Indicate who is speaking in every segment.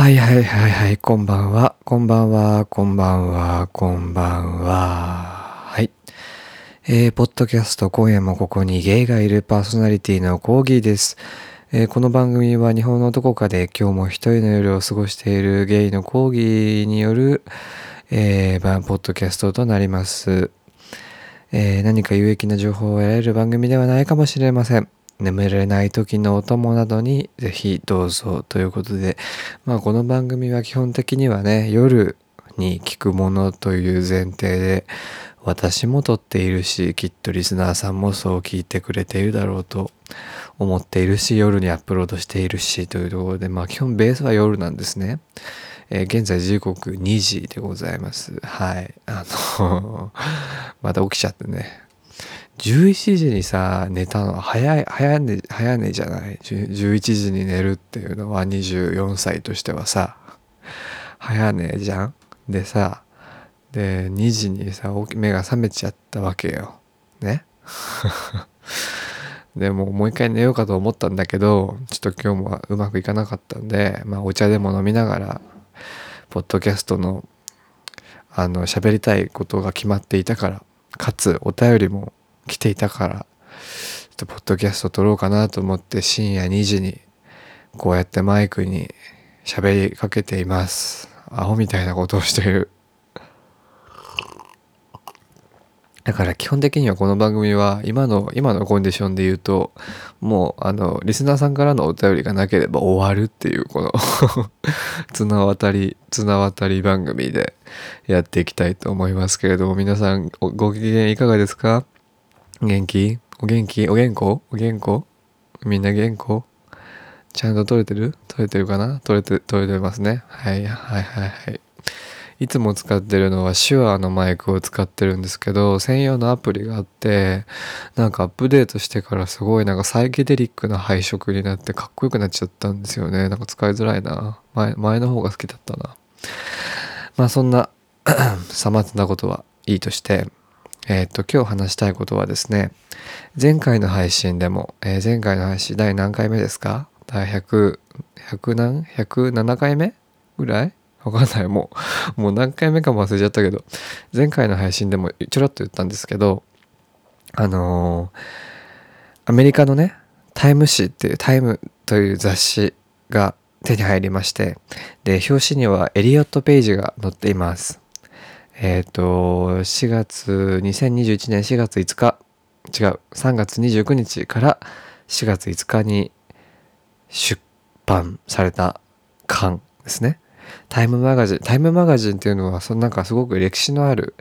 Speaker 1: はいはいはいはい、こんばんは、こんばんは、こんばんは、こんばんは。はい。えー、ポッドキャスト、今夜もここにゲイがいるパーソナリティのコーギーです。えーこの番組は日本のどこかで今日も一人の夜を過ごしているゲイのコーギーによる、えー、ポッドキャストとなります。えー何か有益な情報を得られる番組ではないかもしれません。眠れない時のお供などにぜひどうぞということで、まあこの番組は基本的にはね、夜に聞くものという前提で、私も撮っているし、きっとリスナーさんもそう聞いてくれているだろうと思っているし、夜にアップロードしているしというところで、まあ基本ベースは夜なんですね。えー現在時刻2時でございます。はい。あの、また起きちゃってね。11時にさ、寝たのは早い、早寝、早寝じゃない？11時に寝るっていうのは24歳としてはさ、早寝じゃん？でさ、で、2時にさ、起き目が覚めちゃったわけよ。ね？でももう一回寝ようかと思ったんだけど、ちょっと今日もうまくいかなかったんで、まあお茶でも飲みながら、ポッドキャストの、あの、喋りたいことが決まっていたから、かつお便りも来ていたから、ちょっとポッドキャスト撮ろうかなと思って深夜2時に、こうやってマイクに喋りかけています。アホみたいなことをしている。だから基本的にはこの番組は今の今のコンディションで言うともうあのリスナーさんからのお便りがなければ終わるっていうこの 綱渡り綱渡り番組でやっていきたいと思いますけれども皆さんご機嫌いかがですか？元気？お元気？お元気？お元気？みんな元気？ちゃんと撮れてる？撮れてるかな？撮れて撮れてますね。はいはいはいはい。いつも使ってるのは手話のマイクを使ってるんですけど、専用のアプリがあって、なんかアップデートしてからすごいなんかサイケデリックな配色になってかっこよくなっちゃったんですよね。なんか使いづらいな。前、前の方が好きだったな。まあそんな、さまつなことはいいとして、えっ、と、今日話したいことはですね、前回の配信でも、えー前回の配信第何回目ですか？第100、100何 ?107 回目？ぐらい？わかんない。もう、もう何回目かも忘れちゃったけど、前回の配信でもちょろっと言ったんですけど、あのーアメリカのね、タイム誌っていう、タイムという雑誌が手に入りまして、で、表紙にはエリオット・ペイジが載っています。えっ、と、4月、2021年4月5日、違う、3月29日から4月5日に出版された刊ですね。タイムマガジン、タイムマガジンっていうのは、そのなんかすごく歴史のある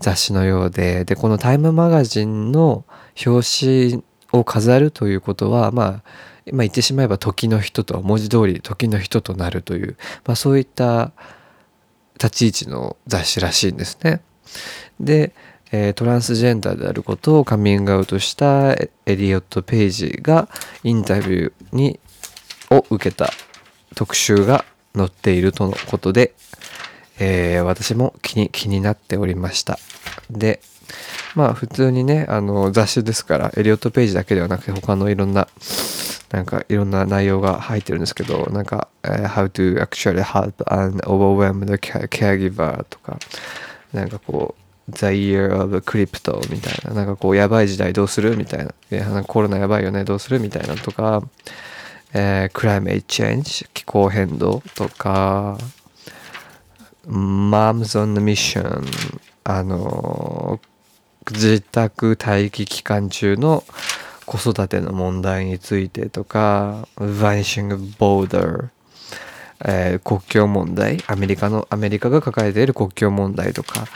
Speaker 1: 雑誌のようで、で、このタイムマガジンの表紙を飾るということは、まあ、まあ言ってしまえば時の人と、文字通り時の人となるという、まあそういった立ち位置の雑誌らしいんですね。で、えトランスジェンダーであることをカミングアウトしたエリオット・ペイジがインタビューにを受けた特集が載っているとのことで、えー私も気に気になっておりました。で、まあ普通にね、あの雑誌ですから、エリオット・ページだけではなくて他のいろんな、なんかいろんな内容が入ってるんですけど、なんか、えー How to actually help and overwhelm the caregiver とか、なんかこう、The Year of Crypto みたいな、なんかこう、やばい時代どうするみたいな、いやなんかコロナやばいよね、どうするみたいなとか、えー、Climate Change 気候変動とか Moms on a Mission あの自宅待機期間中の子育ての問題についてとか Vanishing Border えー国境問題アメリカのアメリカが抱えている国境問題とか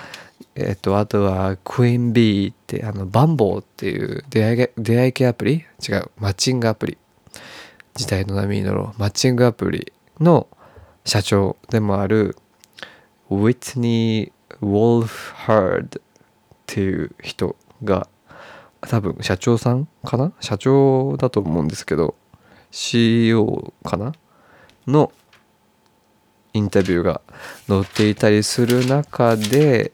Speaker 1: えっとあとは Queen Bee ってあのバンボーっていう出会い出会い系アプリ違うマッチングアプリ時代の波に乗ろうマッチングアプリの社長でもあるウィットニー・ウォルフハードっていう人が多分社長さんかな？社長だと思うんですけど CEO かな？のインタビューが載っていたりする中で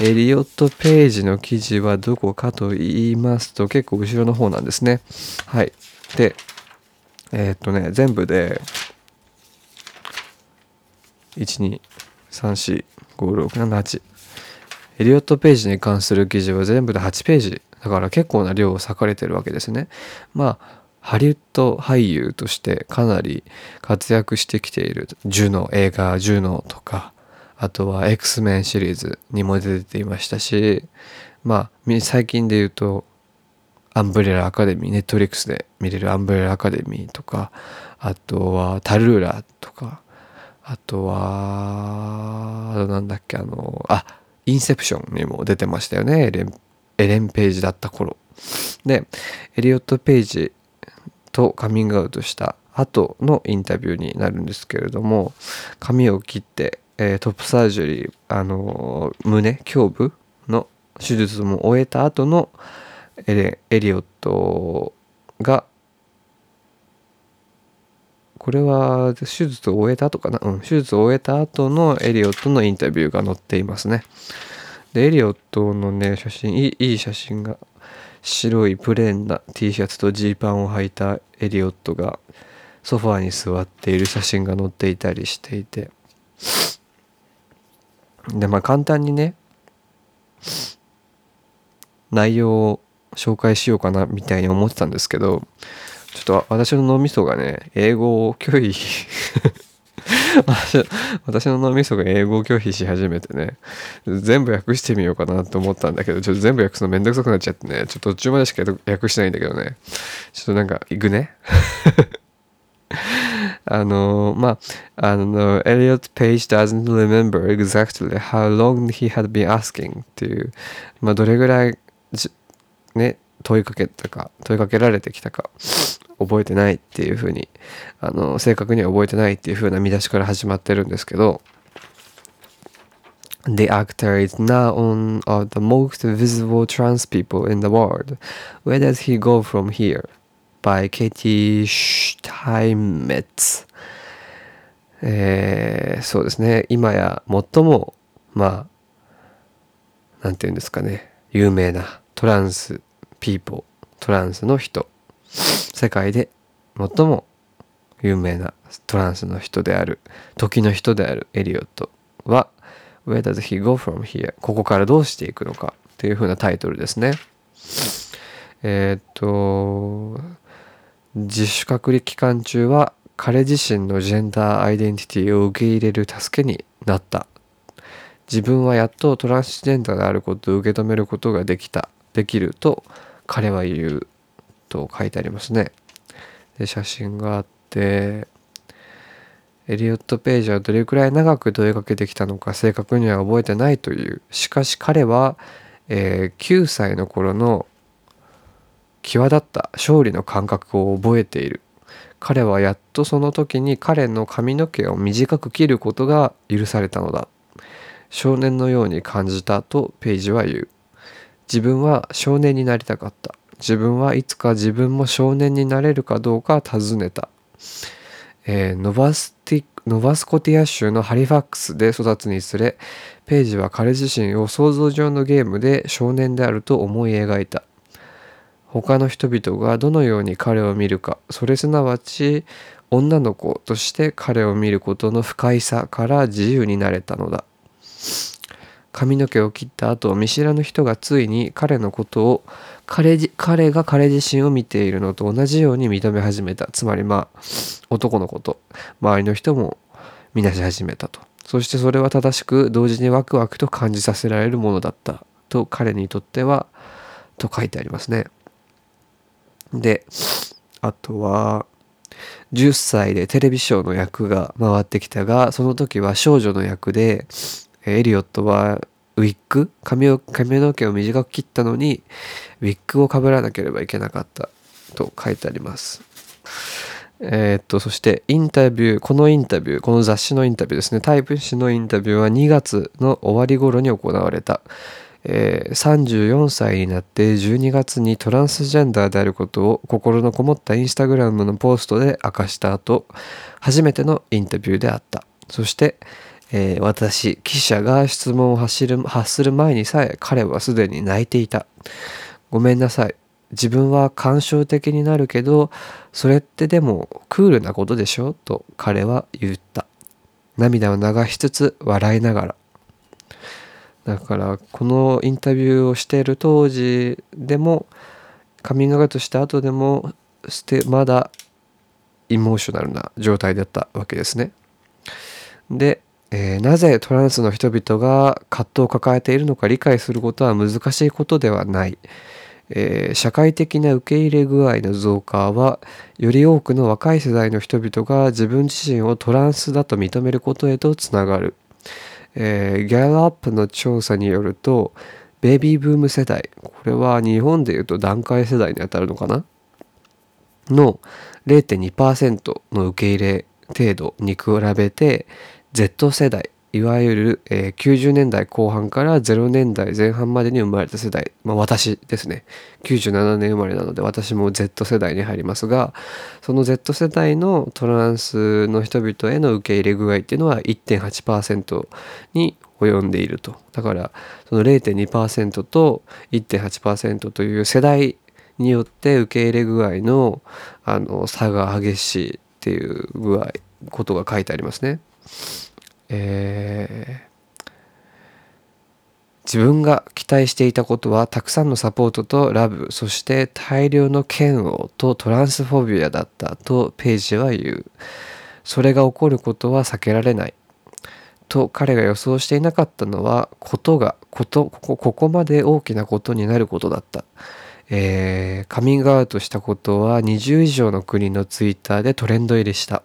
Speaker 1: エリオット・ページの記事はどこかと言いますと結構後ろの方なんですね。はい。で、えーっとね、全部で1234567エリオットページに関する記事は全部で8ページだから結構な量を割かれてるわけですね。まあハリウッド俳優としてかなり活躍してきている。ジュノ映画ジュノとかあとは X メンシリーズにも出ていましたしまあ最近で言うとアンブレラアカデミーネットリックスで見れるアンブレラアカデミーとかあとはタルーラとかあとはあとなんだっけあのあインセプションにも出てましたよね。エレンエレン・ページだった頃でエリオット・ページとカミングアウトした後のインタビューになるんですけれども髪を切って、えー、トップサージュリーあのー、胸胸部の手術も終えた後のエレエリオットがこれは手術を終えた後かな、うん、手術を終えた後のエリオットのインタビューが載っていますね。でエリオットのね写真いい写真が白いプレーンな T シャツとジーパンを履いたエリオットがソファーに座っている写真が載っていたりしていて。でまあ簡単にね内容を紹介しようかなみたいに思ってたんですけどちょっと私の脳みそがね英語を拒否 私の脳みそが英語を拒否し始めてね、全部訳してみようかなと思ったんだけど、ちょっと全部訳すのめんどくさくなっちゃってね、ちょっと途中までしか訳してないんだけどね、ちょっとなんか、行くね？あの、まあ、あの、Elliot Page doesn't remember exactly how long he had been asking っていう、まあ、どれぐらい、ね、問いかけたか、問いかけられてきたか、覚えてないっていうふうに、あの、正確には覚えてないっていうふうな見出しから始まってるんですけど、The actor is now one of the most visible trans people in the world. Where does he go from here? by Katie Steinmetz えー、そうですね今や最もまあなんていうんですかね有名なトランスピーポートランスの人世界で最も有名なトランスの人である時の人であるエリオットは Where does he go from here? ここからどうしていくのかっていう風なタイトルですね。えー、っと自主隔離期間中は彼自身のジェンダーアイデンティティを受け入れる助けになった自分はやっとトランスジェンダーであることを受け止めることができたできると彼は言うと書いてありますね。で写真があってエリオット・ページはどれくらい長く問いかけてきたのか正確には覚えてないという。しかし彼は、えー、9歳の頃の際立った勝利の感覚を覚えている。彼はやっとその時に彼の髪の毛を短く切ることが許されたのだ。少年のように感じたとページは言う。自分は少年になりたかった。自分はいつか自分も少年になれるかどうか尋ねた、えー、ノバスティノバスコティア州のハリファックスで育つにつれページは彼自身を想像上のゲームで少年であると思い描いた。他の人々がどのように彼を見るかそれすなわち女の子として彼を見ることの不快さから自由になれたのだ。髪の毛を切った後見知らぬ人がついに彼のことを彼彼が彼自身を見ているのと同じように認め始めた。つまりまあ男の子と。周りの人も見なし始めたと。そしてそれは正しく同時にワクワクと感じさせられるものだったと彼にとってはと書いてありますね。であとは10歳でテレビショーの役が回ってきたがその時は少女の役でエリオットはウィッグ髪を髪の毛を短く切ったのにウィッグをかぶらなければいけなかったと書いてあります。えー、っとそしてインタビューこのインタビューこの雑誌のインタビューですね。タイプ誌のインタビューは2月の終わり頃に行われた、えー、34歳になって12月にトランスジェンダーであることを心のこもったインスタグラムのポストで明かした後初めてのインタビューであった。そしてえー、私、記者が質問を発る発する前にさえ彼はすでに泣いていた。ごめんなさい。自分は感傷的になるけど、それってでもクールなことでしょ？と彼は言った。涙を流しつつ笑いながらだからこのインタビューをしている当時でもカミングアウトした後でもしてまだイモーショナルな状態だったわけですね。で、えー、なぜトランスの人々が葛藤を抱えているのか理解することは難しいことではない。えー、社会的な受け入れ具合の増加はより多くの若い世代の人々が自分自身をトランスだと認めることへとつながる、えー、ギャラップの調査によるとベイビーブーム世代これは日本でいうと段階世代にあたるのかな？の0.2%の受け入れ程度に比べて Z 世代いわゆる、えー、90年代後半から0年代前半までに生まれた世代、まあ、私ですね97年生まれなので私も Z 世代に入りますがその Z 世代のトランスの人々への受け入れ具合っていうのは1.8%に及んでいるとだからその0.2%と1.8%という世代によって受け入れ具合のあの差が激しいっていう具合ことが書いてありますね。えー、自分が期待していたことはたくさんのサポートとラブそして大量の嫌悪とトランスフォビアだったとページは言う。それが起こることは避けられないと彼が予想していなかったのはことがことここここまで大きなことになることだった、えー、カミングアウトしたことは20以上の国のツイッターでトレンド入りした。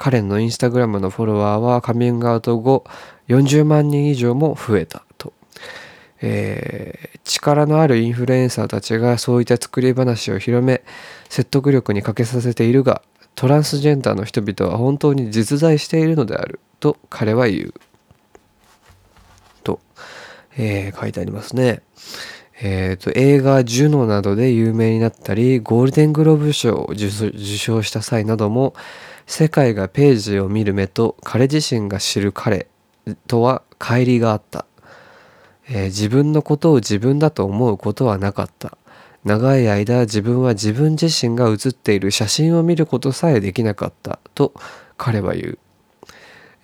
Speaker 1: 彼のインスタグラムのフォロワーはカミングアウト後40万人以上も増えたと、えー、力のあるインフルエンサーたちがそういった作り話を広め説得力に欠けさせているがトランスジェンダーの人々は本当に実在しているのであると彼は言うと、えー、書いてありますね。えーと、映画「ジュノ」などで有名になったりゴールデングローブ賞を受賞した際なども世界がページを見る目と彼自身が知る彼とは乖離があった、えー、自分のことを自分だと思うことはなかった。長い間自分は自分自身が写っている写真を見ることさえできなかった。と彼は言う、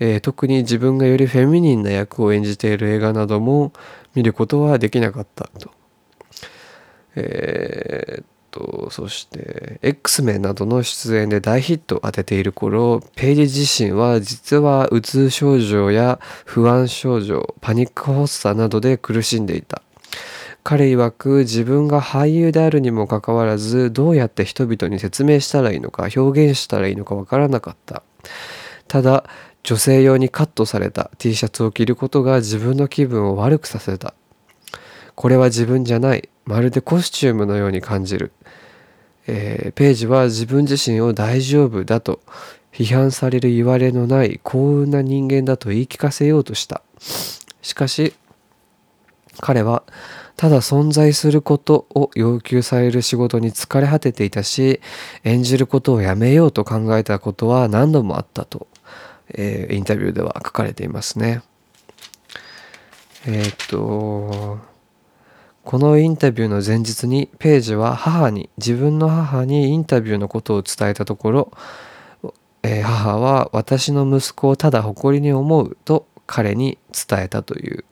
Speaker 1: えー、特に自分がよりフェミニンな役を演じている映画なども見ることはできなかった。と。えー、とそして X メンなどの出演で大ヒットを当てている頃ペイジ自身は実はうつ症状や不安症状パニック発作などで苦しんでいた。彼曰く自分が俳優であるにもかかわらずどうやって人々に説明したらいいのか表現したらいいのかわからなかった。ただ女性用にカットされた T シャツを着ることが自分の気分を悪くさせた。これは自分じゃない。まるでコスチュームのように感じる、えー、ページは自分自身を大丈夫だと批判される言われのない幸運な人間だと言い聞かせようとしたしかし彼はただ存在することを要求される仕事に疲れ果てていたし演じることをやめようと考えたことは何度もあったと、えー、インタビューでは書かれていますね。えー、っとこのインタビューの前日にページは母に自分の母にインタビューのことを伝えたところ、えー、母は私の息子をただ誇りに思うと彼に伝えたという。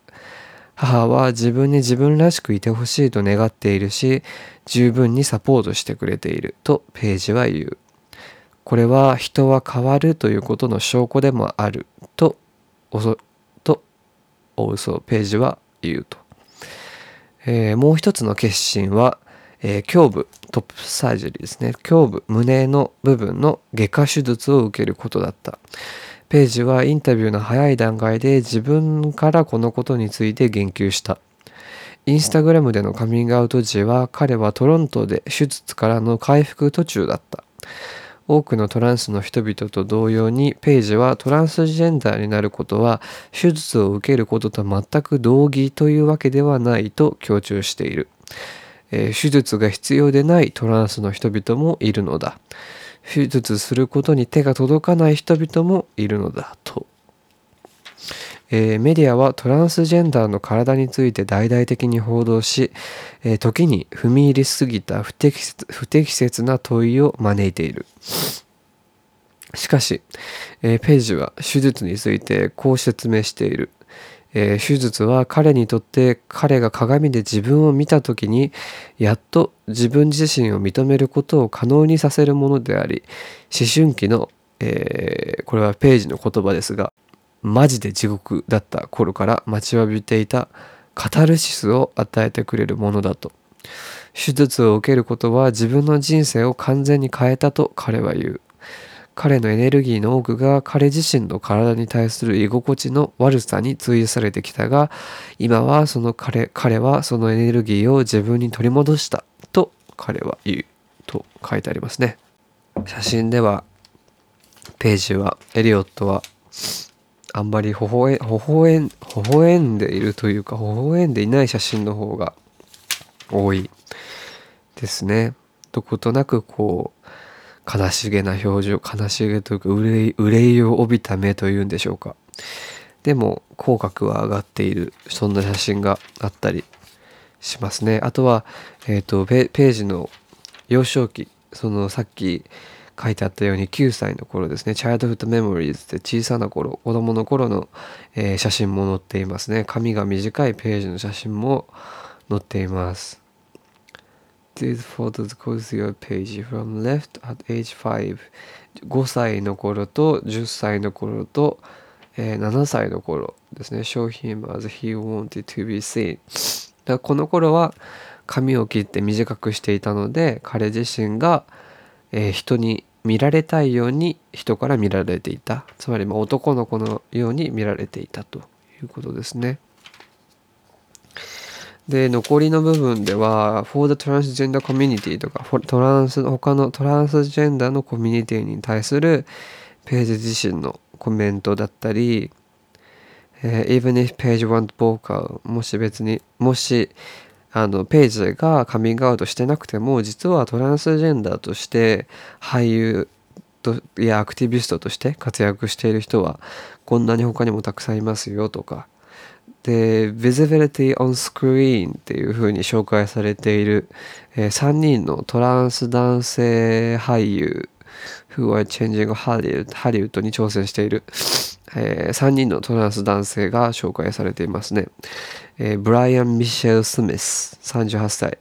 Speaker 1: 母は自分に自分らしくいてほしいと願っているし十分にサポートしてくれているとページは言う。これは人は変わるということの証拠でもあるとおそとお嘘ページは言うと。えー、もう一つの決心は、えー、胸部トップサージェリーですね。胸部胸の部分の外科手術を受けることだった。ページはインタビューの早い段階で自分からこのことについて言及した。インスタグラムでのカミングアウト時は彼はトロントで手術からの回復途中だった。多くのトランスの人々と同様にペイジはトランスジェンダーになることは手術を受けることと全く同義というわけではないと強調している、えー、手術が必要でないトランスの人々もいるのだ。手術することに手が届かない人々もいるのだと。えー、メディアはトランスジェンダーの体について大々的に報道し、えー、時に踏み入りすぎた不適切不適切な問いを招いている。しかし、えー、ページは手術についてこう説明している。え、手術は彼にとって彼が鏡で自分を見た時にやっと自分自身を認めることを可能にさせるものであり思春期の、えー、これはページの言葉ですがマジで地獄だった頃から待ちわびていたカタルシスを与えてくれるものだと。手術を受けることは自分の人生を完全に変えたと彼は言う。彼のエネルギーの多くが彼自身の体に対する居心地の悪さに費されてきたが今はその彼彼はそのエネルギーを自分に取り戻したと彼は言う。と書いてありますね。写真ではページはエリオットはあんまり微笑微笑微笑んでいるというか微笑んでいない写真の方が多いですね。どことなくこう悲しげな表情悲しげというか憂い憂いを帯びた目というんでしょうか。でも口角は上がっているそんな写真があったりしますね。あとは、えーと、ページの幼少期そのさっき書いてあったように9歳の頃ですね、チャイルドフットメモリーズって小さな頃、子供の頃の、えー、写真も載っていますね。髪が短いページの写真も載っています。These photos go to your page from left at age 5 5歳の頃と10歳の頃と、えー、7歳の頃ですね show him as he wanted to be seen だこの頃は髪を切って短くしていたので彼自身が、えー、人に見られたいように人から見られていたつまりま男の子のように見られていたということですね。で、残りの部分では、for the transgender community とか、トランス、他のトランスジェンダーのコミュニティに対するページ自身のコメントだったり、えー、even if page want vocal もし別に、もし、あの、ページがカミングアウトしてなくても、実はトランスジェンダーとして俳優とやアクティビストとして活躍している人は、こんなに他にもたくさんいますよとか、で、Visibility on Screen っていう風に紹介されている、えー、3人のトランス男性俳優 Who are changing Hollywood, ハリウッドに挑戦している、えー、3人のトランス男性が紹介されていますね。えー、ブライアン・ミシェル・スミス、38歳。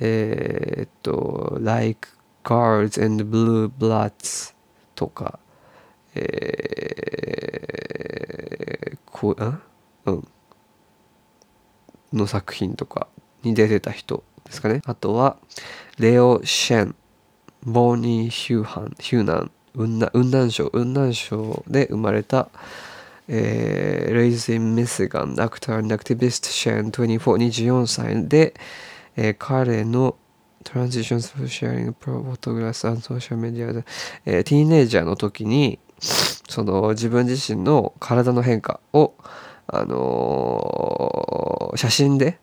Speaker 1: えー、っと、Like Guards and Blue Bloods とか、えー、こう、んうん。の作品とかに出てた人ですかね。あとは、レオ・シェン、ボーニー・ヒューハン、ヒューナン、雲南雲南省、雲南省で生まれた、えー、レイズ・イン・ミシガン、アクター・アクティビスト・シェン、24、24歳で、えー、彼のトランジション・スフシェアリング・プロ・フォトグラス・アン・ソーシャル・メディアで、えー、ティーネイジャーの時に、その自分自身の体の変化を、あのー、写真で、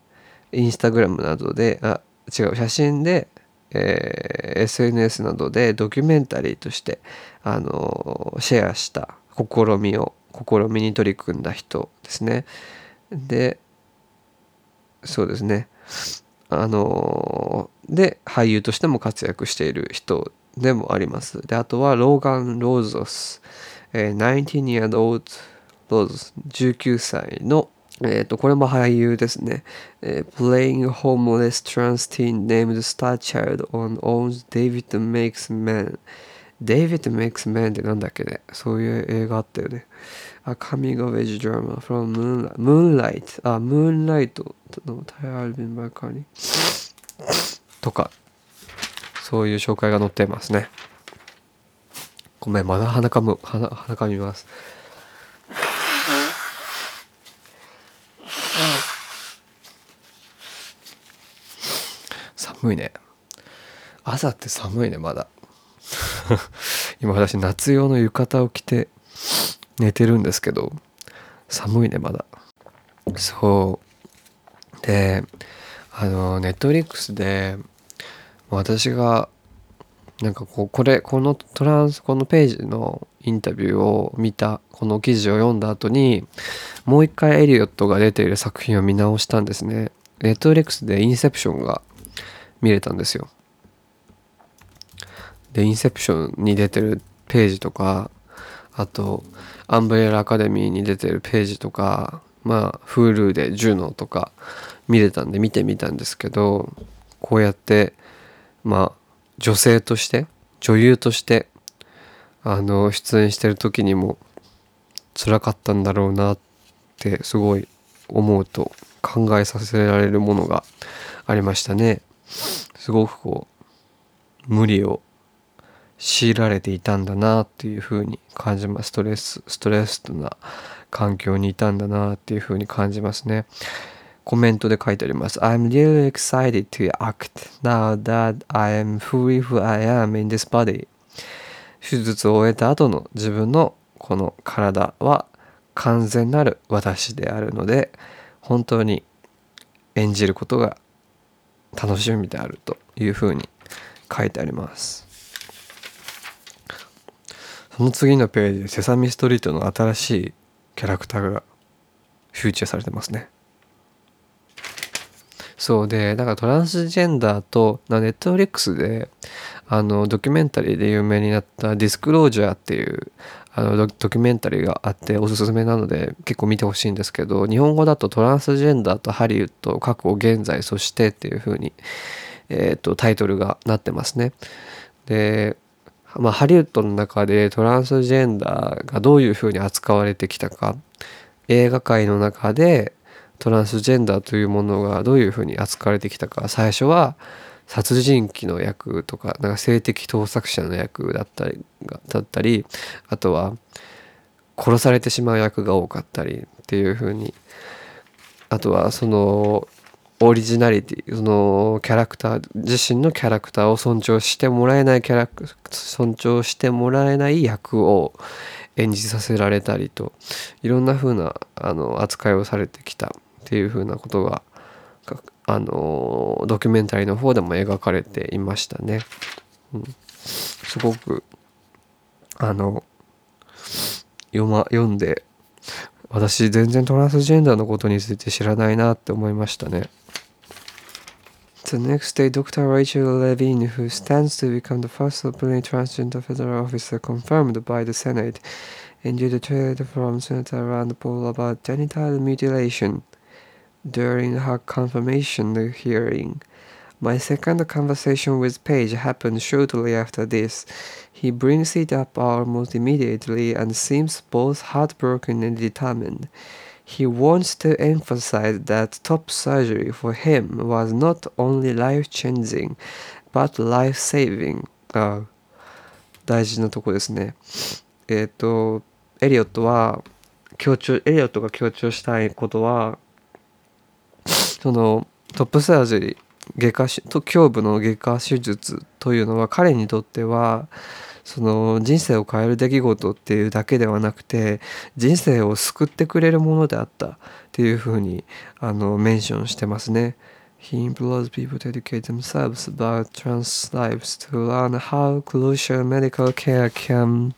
Speaker 1: インスタグラムなどで、あ、違う、写真で、えー、SNS などでドキュメンタリーとして、あのー、シェアした試みを、試みに取り組んだ人ですね。で、そうですね。あのー、で、俳優としても活躍している人でもあります。で、あとは、ローガン・ローゾス、えー、19 year old どうぞ19歳のえっ、ー、と、これも俳優ですね。えー、Playing Homeless Trans Teen Named Star Child on Owns David Makes Man David Makes Man ってなんだっけねそういう映画あったよね。A Coming of Age Drama from Moonlight. Moonlight. あ、Moonlight のタイアルビン・バーカーに。とか、そういう紹介が載ってますね。ごめん、まだ鼻かむ、鼻、鼻かみます。寒いね。朝って寒いねまだ。今私夏用の浴衣を着て寝てるんですけど寒いねまだ。そう。であのネットリックスで私がなんかこうこれこのトランスこのページのインタビューを見たこの記事を読んだ後にもう一回エリオットが出ている作品を見直したんですね。ネットリックスでインセプションが見れたんですよ。で、インセプションに出てるページとかあとアンブレラアカデミーに出てるページとかまあ Hulu でジュノとか見れたんで見てみたんですけどこうやってまあ女性として女優としてあの出演してる時にも辛かったんだろうなってすごい思うと考えさせられるものがありましたね。すごくこう無理を強いられていたんだなっていうふうに感じます。ストレスストレスな環境にいたんだなっていうふうに感じますね。コメントで書いてあります。I'm really excited to act now that I am fully who I am in this body. 手術を終えた後の自分のこの体は完全なる私であるので本当に演じることが楽しみであるというふうに書いてあります。その次のページで「セサミストリート」の新しいキャラクターがフューチャーされてますね。そうでだからトランスジェンダーとネットフリックスであのドキュメンタリーで有名になった「ディスクロージャー」っていうあのドキュメンタリーがあっておすすめなので結構見てほしいんですけど日本語だとトランスジェンダーとハリウッド過去現在そしてっていう風にえーと、タイトルがなってますね。で、まあ、ハリウッドの中でトランスジェンダーがどういう風に扱われてきたか映画界の中でトランスジェンダーというものがどういう風に扱われてきたか最初は殺人鬼の役とかなんか性的盗作者の役だったりだったりあとは殺されてしまう役が多かったりっていう風にあとはそのオリジナリティそのキャラクター自身のキャラクターを尊重してもらえないキャラ尊重してもらえない役を演じさせられたりといろんな風なあな扱いをされてきたっていう風なことがあのドキュメンタリーの方でも描かれていましたね。うん、すごくあの読,、ま、読んで私全然トランスジェンダーのことについて知らないなって思いましたね。The next day, Dr. Rachel Levine, who stands to become the first openly transgender federal officer confirmed by the Senate, endured a threat from Senator Rand Paul about genital mutilation. during her confirmation hearing. My second conversation with Page happened shortly after this. He brings it up almost immediately and seems both heartbroken and determined. He wants to emphasize that top surgery for him was not only life changing, but life saving. あ大事なとこですね。えっ、ー、と、エリオットは強調、エリオットが強調したいことは、 そのトップサージェリー外科と胸部の外科手術というのは彼にとってはその人生を変える出来事っていうだけではなくて人生を救ってくれるものであったっていうふうにあのメンションしてますね。He implores people to educate themselves about trans lives to learn how crucial medical care can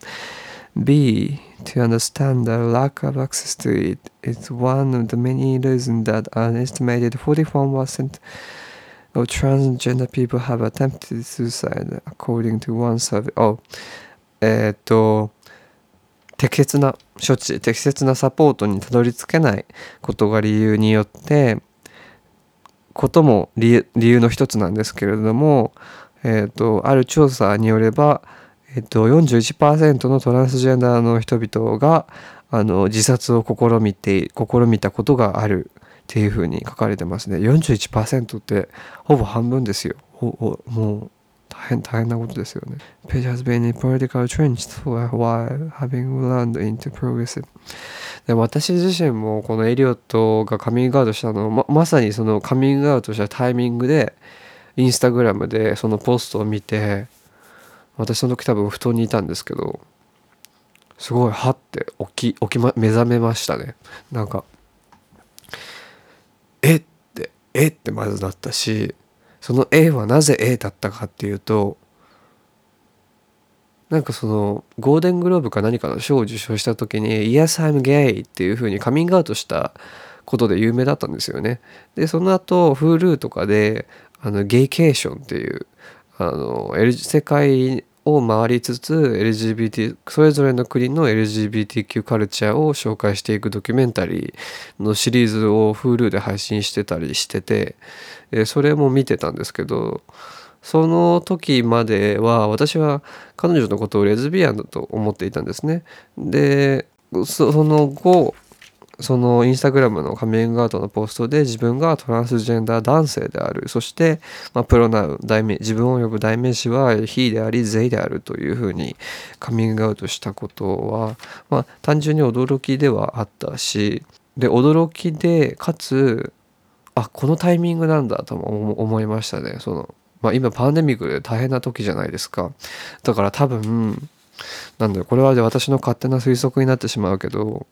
Speaker 1: B. to understand the lack of access to it is one of the many reasons that an estimated 41% of transgender people have attempted suicide according to one survey. Oh, えっと、適切な処置、適切なサポートにたどり着けないことが理由によって、ことも理由の一つなんですけれども、えっ、と、ある調査によれば、えっと、41%のトランスジェンダーの人々があの自殺を試みて試みたことがあるっていうふうに書かれてますね。41%ってほぼ半分ですよ。もう大変大変なことですよね。Page has been in political trench for a while having learned into progressive. で私自身もこのエリオットがカミングアウトしたのままさにそのカミングアウトしたタイミングでインスタグラムでそのポストを見て私その時多分布団にいたんですけどすごいはって起き起き、ま、目覚めましたねなんかえってえってまずなったしその A はなぜ A だったかっていうとなんかそのゴールデングローブか何かの賞を受賞した時に「Yes, I'm gay」っていう風にカミングアウトしたことで有名だったんですよね。でその後 Hulu とかであのゲイケーションっていうあの世界を回りつつ LGBT それぞれの国の LGBTQ カルチャーを紹介していくドキュメンタリーのシリーズを Hulu で配信してたりしててそれも見てたんですけどその時までは私は彼女のことをレズビアンだと思っていたんですね。でその後そのインスタグラムのカミングアウトのポストで自分がトランスジェンダー男性である。そして、まあ、プロナウ代名自分を呼ぶ代名詞は he であり they であるというふうにカミングアウトしたことは、まあ、単純に驚きではあったしで驚きでかつあこのタイミングなんだとも思いましたね。その、まあ、今パンデミックで大変な時じゃないですか。だから多分なんだよこれは私の勝手な推測になってしまうけど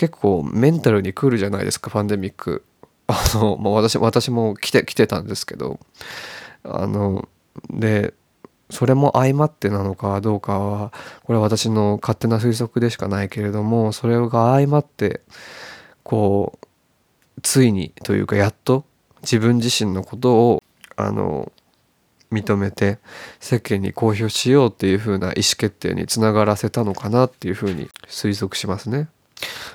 Speaker 1: 結構メンタルに来るじゃないですかパンデミックあの、まあ、私私も来て来てたんですけどあのでそれも相まってなのかどうかはこれは私の勝手な推測でしかないけれどもそれが相まってこうついにというかやっと自分自身のことをあの認めて世間に公表しようっていう風な意思決定につながらせたのかなっていう風に推測しますね。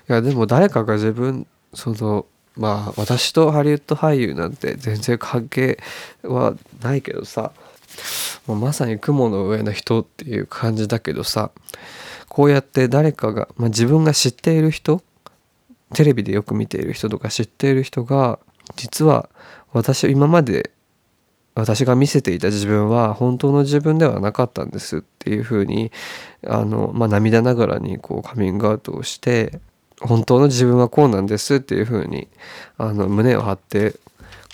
Speaker 1: いやでも誰かが自分そのまあ私とハリウッド俳優なんて全然関係はないけどさもうまさに雲の上の人っていう感じだけどさこうやって誰かが、まあ、自分が知っている人テレビでよく見ている人とか知っている人が実は私今まで私が見せていた自分は本当の自分ではなかったんですっていうふうにあの、まあ、涙ながらにこうカミングアウトをして本当の自分はこうなんですっていうふうにあの胸を張って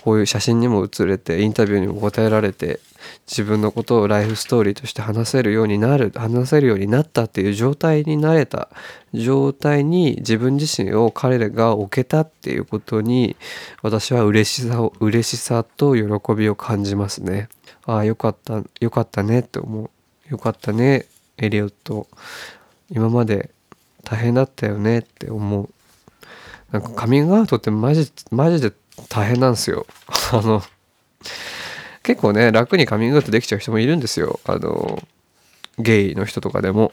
Speaker 1: こういう写真にも写れてインタビューにも答えられて自分のことをライフストーリーとして話せるようになる話せるようになったっていう状態になれた状態に自分自身を彼らが置けたっていうことに私は嬉しさを嬉しさと喜びを感じますね。ああよかったよかったねって思う。よかったねエリオット。今まで大変だったよねって思う。なんかカミングアウトってマジマジで大変なんですよ。あの結構ね楽にカミングアウトできちゃう人もいるんですよ。あのゲイの人とかでも。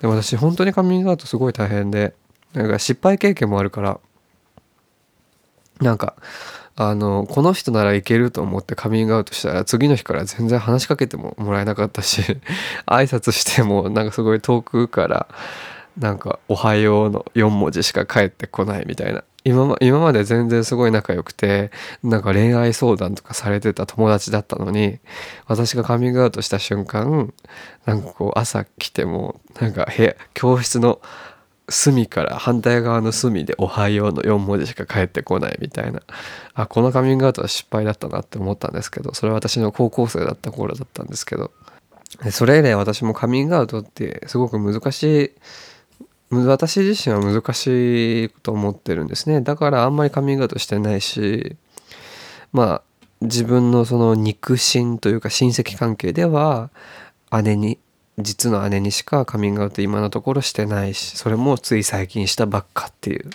Speaker 1: でも私本当にカミングアウトすごい大変でなんか失敗経験もあるからなんかあのこの人ならいけると思ってカミングアウトしたら次の日から全然話しかけてももらえなかったし 挨拶してもなんかすごい遠くからなんか「おはよう」の4文字しか返ってこないみたいな。今ま今まで全然すごい仲良くてなんか恋愛相談とかされてた友達だったのに私がカミングアウトした瞬間なんかこう朝来てもなんか部屋教室の隅から反対側の隅で「おはよう」の4文字しか返ってこないみたいな。あこのカミングアウトは失敗だったなって思ったんですけどそれは私の高校生だった頃だったんですけど。それ以来私もカミングアウトってすごく難しい私自身は難しいと思ってるんですね。だからあんまりカミングアウトしてないしまあ自分のその肉親というか親戚関係では姉に実の姉にしかカミングアウト今のところしてないしそれもつい最近したばっかっていう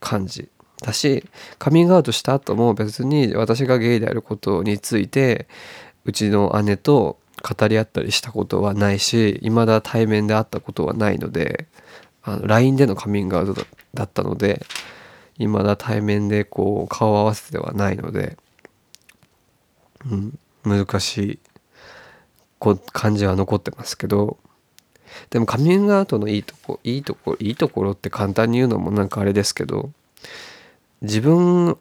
Speaker 1: 感じ。だしカミングアウトした後も別に私がゲイであることについてうちの姉と語り合ったりしたことはないし未だ対面で会ったことはないのであの LINE でのカミングアウトだったので未だ対面でこう顔を合わせてはないので、うん、難しいこ感じは残ってますけどでもカミングアウトのいいとこいいとこいいところって簡単に言うのもなんかあれですけど自分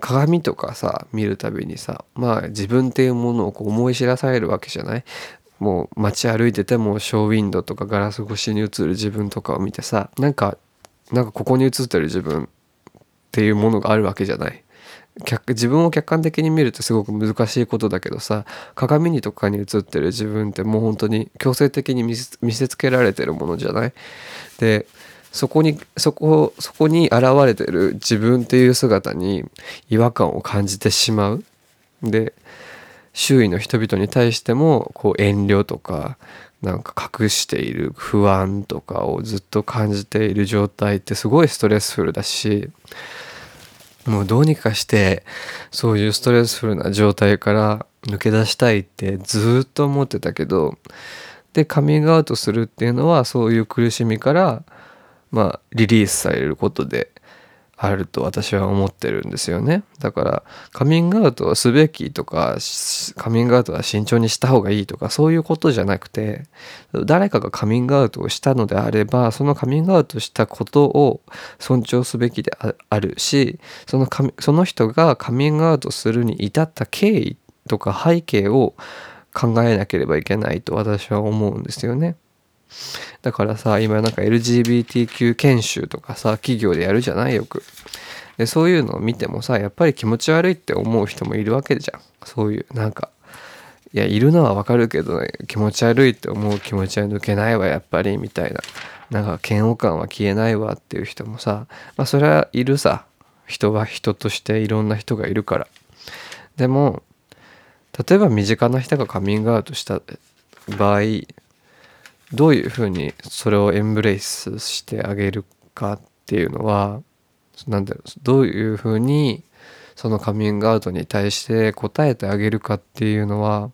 Speaker 1: 鏡とかさ見るたびにさまあ自分っていうものをこう思い知らされるわけじゃない？もう街歩いててもショーウィンドウとかガラス越しに映る自分とかを見てさなんかなんかここに映ってる自分っていうものがあるわけじゃない。自分を客観的に見るってすごく難しいことだけどさ鏡にとかに映ってる自分ってもう本当に強制的に見せつけられてるものじゃない？でそこにそこそこに現れてる自分っていう姿に違和感を感じてしまうで周囲の人々に対してもこう遠慮とかなんか隠している不安とかをずっと感じている状態ってすごいストレスフルだしもうどうにかしてそういうストレスフルな状態から抜け出したいってずっと思ってたけどでカミングアウトするっていうのはそういう苦しみからまあリリースされることであると私は思ってるんですよねだからカミングアウトはすべきとかカミングアウトは慎重にした方がいいとかそういうことじゃなくて誰かがカミングアウトをしたのであればそのカミングアウトしたことを尊重すべきであるしそのその人がカミングアウトするに至った経緯とか背景を考えなければいけないと私は思うんですよね。だからさ今なんか LGBTQ 研修とかさ企業でやるじゃないよく。でそういうのを見てもさやっぱり気持ち悪いって思う人もいるわけじゃん。そういうなんかいやいるのはわかるけど、ね、気持ち悪いって思う気持ちは抜けないわやっぱりみたいな。なんか嫌悪感は消えないわっていう人もさまあそれはいるさ。人は人としていろんな人がいるから。でも例えば身近な人がカミングアウトした場合どういうふうにそれをエンブレイスしてあげるかっていうのは何だろうどういうふうにそのカミングアウトに対して答えてあげるかっていうのは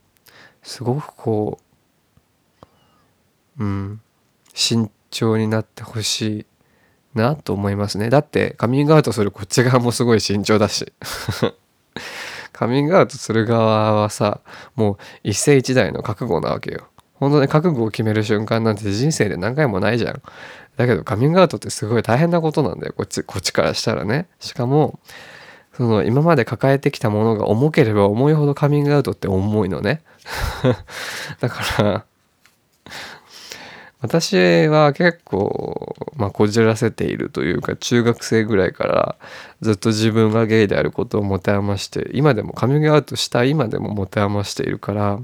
Speaker 1: すごくこううん慎重になってほしいなと思いますね。だってカミングアウトするこっち側もすごい慎重だし。カミングアウトする側はさもう一世一代の覚悟なわけよ。本当に覚悟を決める瞬間なんて人生で何回もないじゃん。だけどカミングアウトってすごい大変なことなんだよこっちこっちからしたらね。しかもその今まで抱えてきたものが重ければ重いほどカミングアウトって重いのね。だから私は結構、まあ、こじらせているというか中学生ぐらいからずっと自分がゲイであることを持て余して今でもカミングアウトした今でも持て余しているから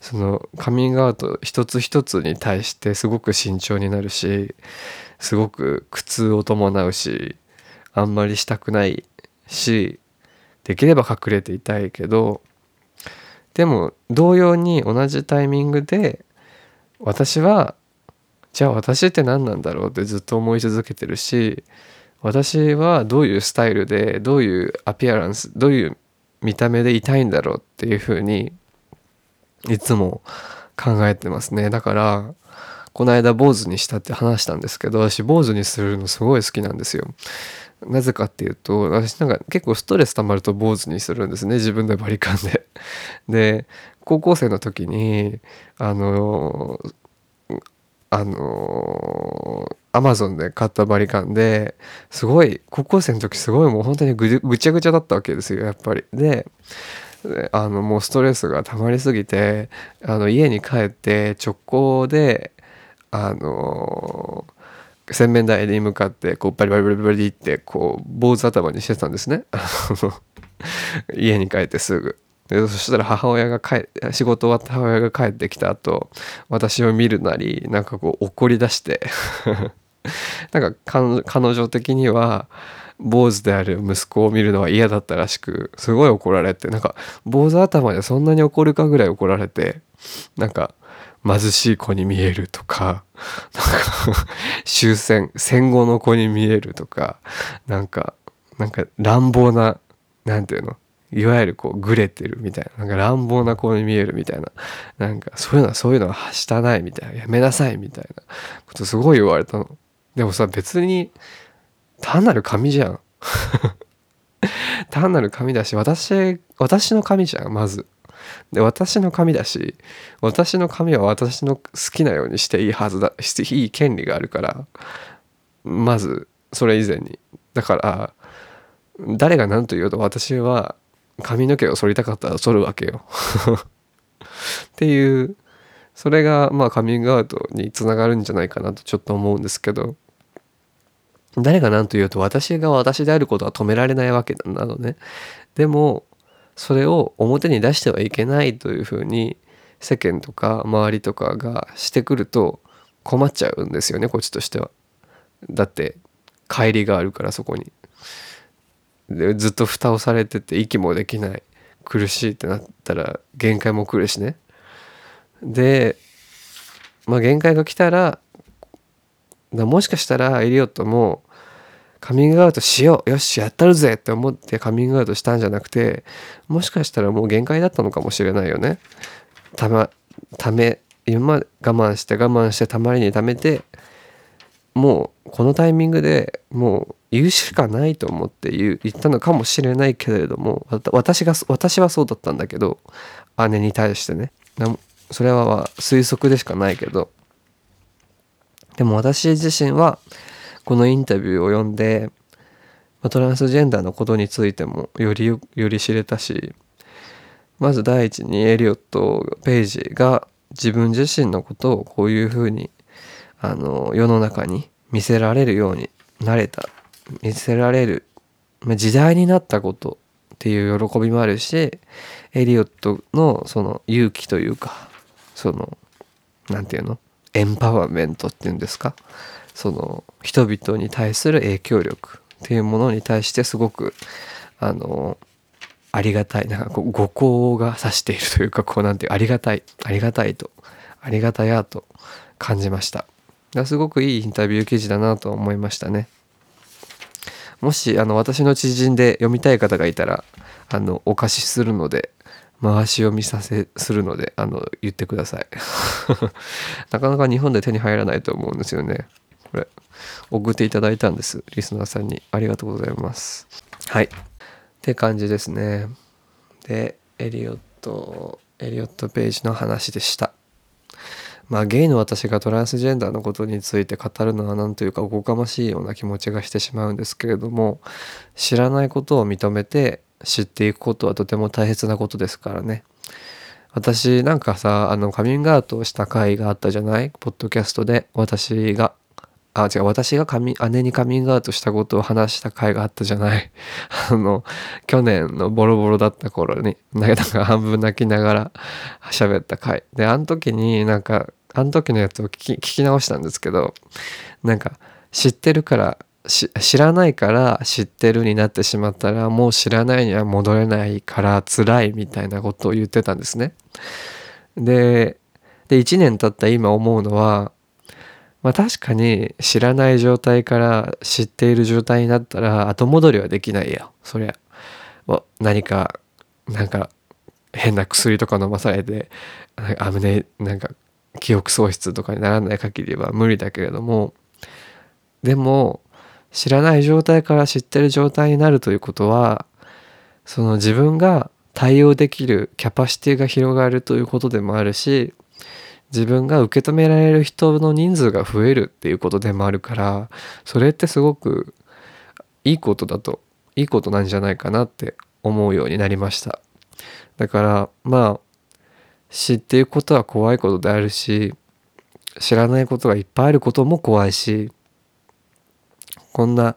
Speaker 1: そのカミングアウト一つ一つに対してすごく慎重になるしすごく苦痛を伴うしあんまりしたくないしできれば隠れていたいけどでも同様に同じタイミングで私はじゃあ私って何なんだろうってずっと思い続けてるし私はどういうスタイルでどういうアピアランスどういう見た目でいたいんだろうっていうふうにいつも考えてますね。だからこの間坊主にしたって話したんですけど私坊主にするのすごい好きなんですよ。なぜかっていうと私なんか結構ストレス溜まると坊主にするんですね。自分でバリカンで。で高校生の時にあのあのアマゾンで買ったバリカンですごい高校生の時すごいもう本当にぐちゃぐちゃだったわけですよやっぱり。であのもうストレスが溜まりすぎてあの家に帰って直行であの洗面台に向かってこうバリバリバリバリってこう坊主頭にしてたんですね 家に帰ってすぐ。でそしたら母親が帰仕事終わった母親が帰ってきた後私を見るなりなんかこう怒り出して なんか彼女的には坊主である息子を見るのは嫌だったらしくすごい怒られてなんか坊主頭でそんなに怒るかぐらい怒られてなんか貧しい子に見えるとかなんか終戦戦後の子に見えるとかなんかなんか乱暴ななんていうのいわゆるこうグレてるみたいななんか乱暴な子に見えるみたいななんかそういうのはそういうのははしたないみたいなやめなさいみたいなことすごい言われたの。でもさ別に単なる紙じゃん。単なる紙だし私私の紙じゃんまず。で私の紙だし私の紙は私の好きなようにしていいはずだしていい権利があるからまずそれ以前に。だから誰が何と言うと私は髪の毛を剃りたかったら剃るわけよ。っていうそれがまあカミングアウトにつながるんじゃないかなとちょっと思うんですけど。誰が何と言うと私が私であることは止められないわけなのね。でもそれを表に出してはいけないというふうに世間とか周りとかがしてくると困っちゃうんですよねこっちとしては。だって帰りがあるからそこに。でずっと蓋をされてて息もできない苦しいってなったら限界も来るしね。でまあ限界が来たらだもしかしたらエリオットもカミングアウトしよう。よしやったるぜって思ってカミングアウトしたんじゃなくてもしかしたらもう限界だったのかもしれないよね。たまため今まで我慢して我慢してたまりにためてもうこのタイミングでもう言うしかないと思って言う言ったのかもしれないけれども私が私はそうだったんだけど姉に対してね。それは推測でしかないけど。でも私自身はこのインタビューを読んでトランスジェンダーのことについてもよりより知れたしまず第一にエリオット・ペイジが自分自身のことをこういうふうにあの世の中に見せられるようになれた見せられる時代になったことっていう喜びもあるしエリオットのその勇気というかその何て言うの？エンパワーメントっていうんですか？その人々に対する影響力っていうものに対してすごくあのありがたい。なんかこう五行が指しているというかこうなんていうありがたいありがたいとありがたやと感じました。すごくいいインタビュー記事だなと思いましたね。もしあの私の知人で読みたい方がいたらあのお貸しするので回し読みさせするのであの言ってください。なかなか日本で手に入らないと思うんですよね。これ送っていただいたんです。リスナーさんにありがとうございます。はい。って感じですね。でエリオットエリオット・ページの話でした。まあゲイの私がトランスジェンダーのことについて語るのは何というかおこがましいような気持ちがしてしまうんですけれども知らないことを認めて知っていくことはとても大切なことですからね。私なんかさあのカミングアウトした回があったじゃない？ポッドキャストで私があ違う。私が姉にカミングアウトしたことを話した回があったじゃない。あの去年のボロボロだった頃になんか半分泣きながら喋った回。であの時になんかあの時のやつを聞き聞き直したんですけどなんか知ってるから知らないから知ってるになってしまったらもう知らないには戻れないから辛いみたいなことを言ってたんですね。でで1年経った今思うのはまあ確かに知らない状態から知っている状態になったら後戻りはできないよそりゃ。何かなんか変な薬とか飲まされて危ねえなんか記憶喪失とかにならない限りは無理だけれどもでも知らない状態から知ってる状態になるということはその自分が対応できるキャパシティが広がるということでもあるし自分が受け止められる人の人数が増えるっていうことでもあるからそれってすごくいいことだといいことなんじゃないかなって思うようになりました。だからまあ知っていくことは怖いことであるし知らないことがいっぱいあることも怖いしこんな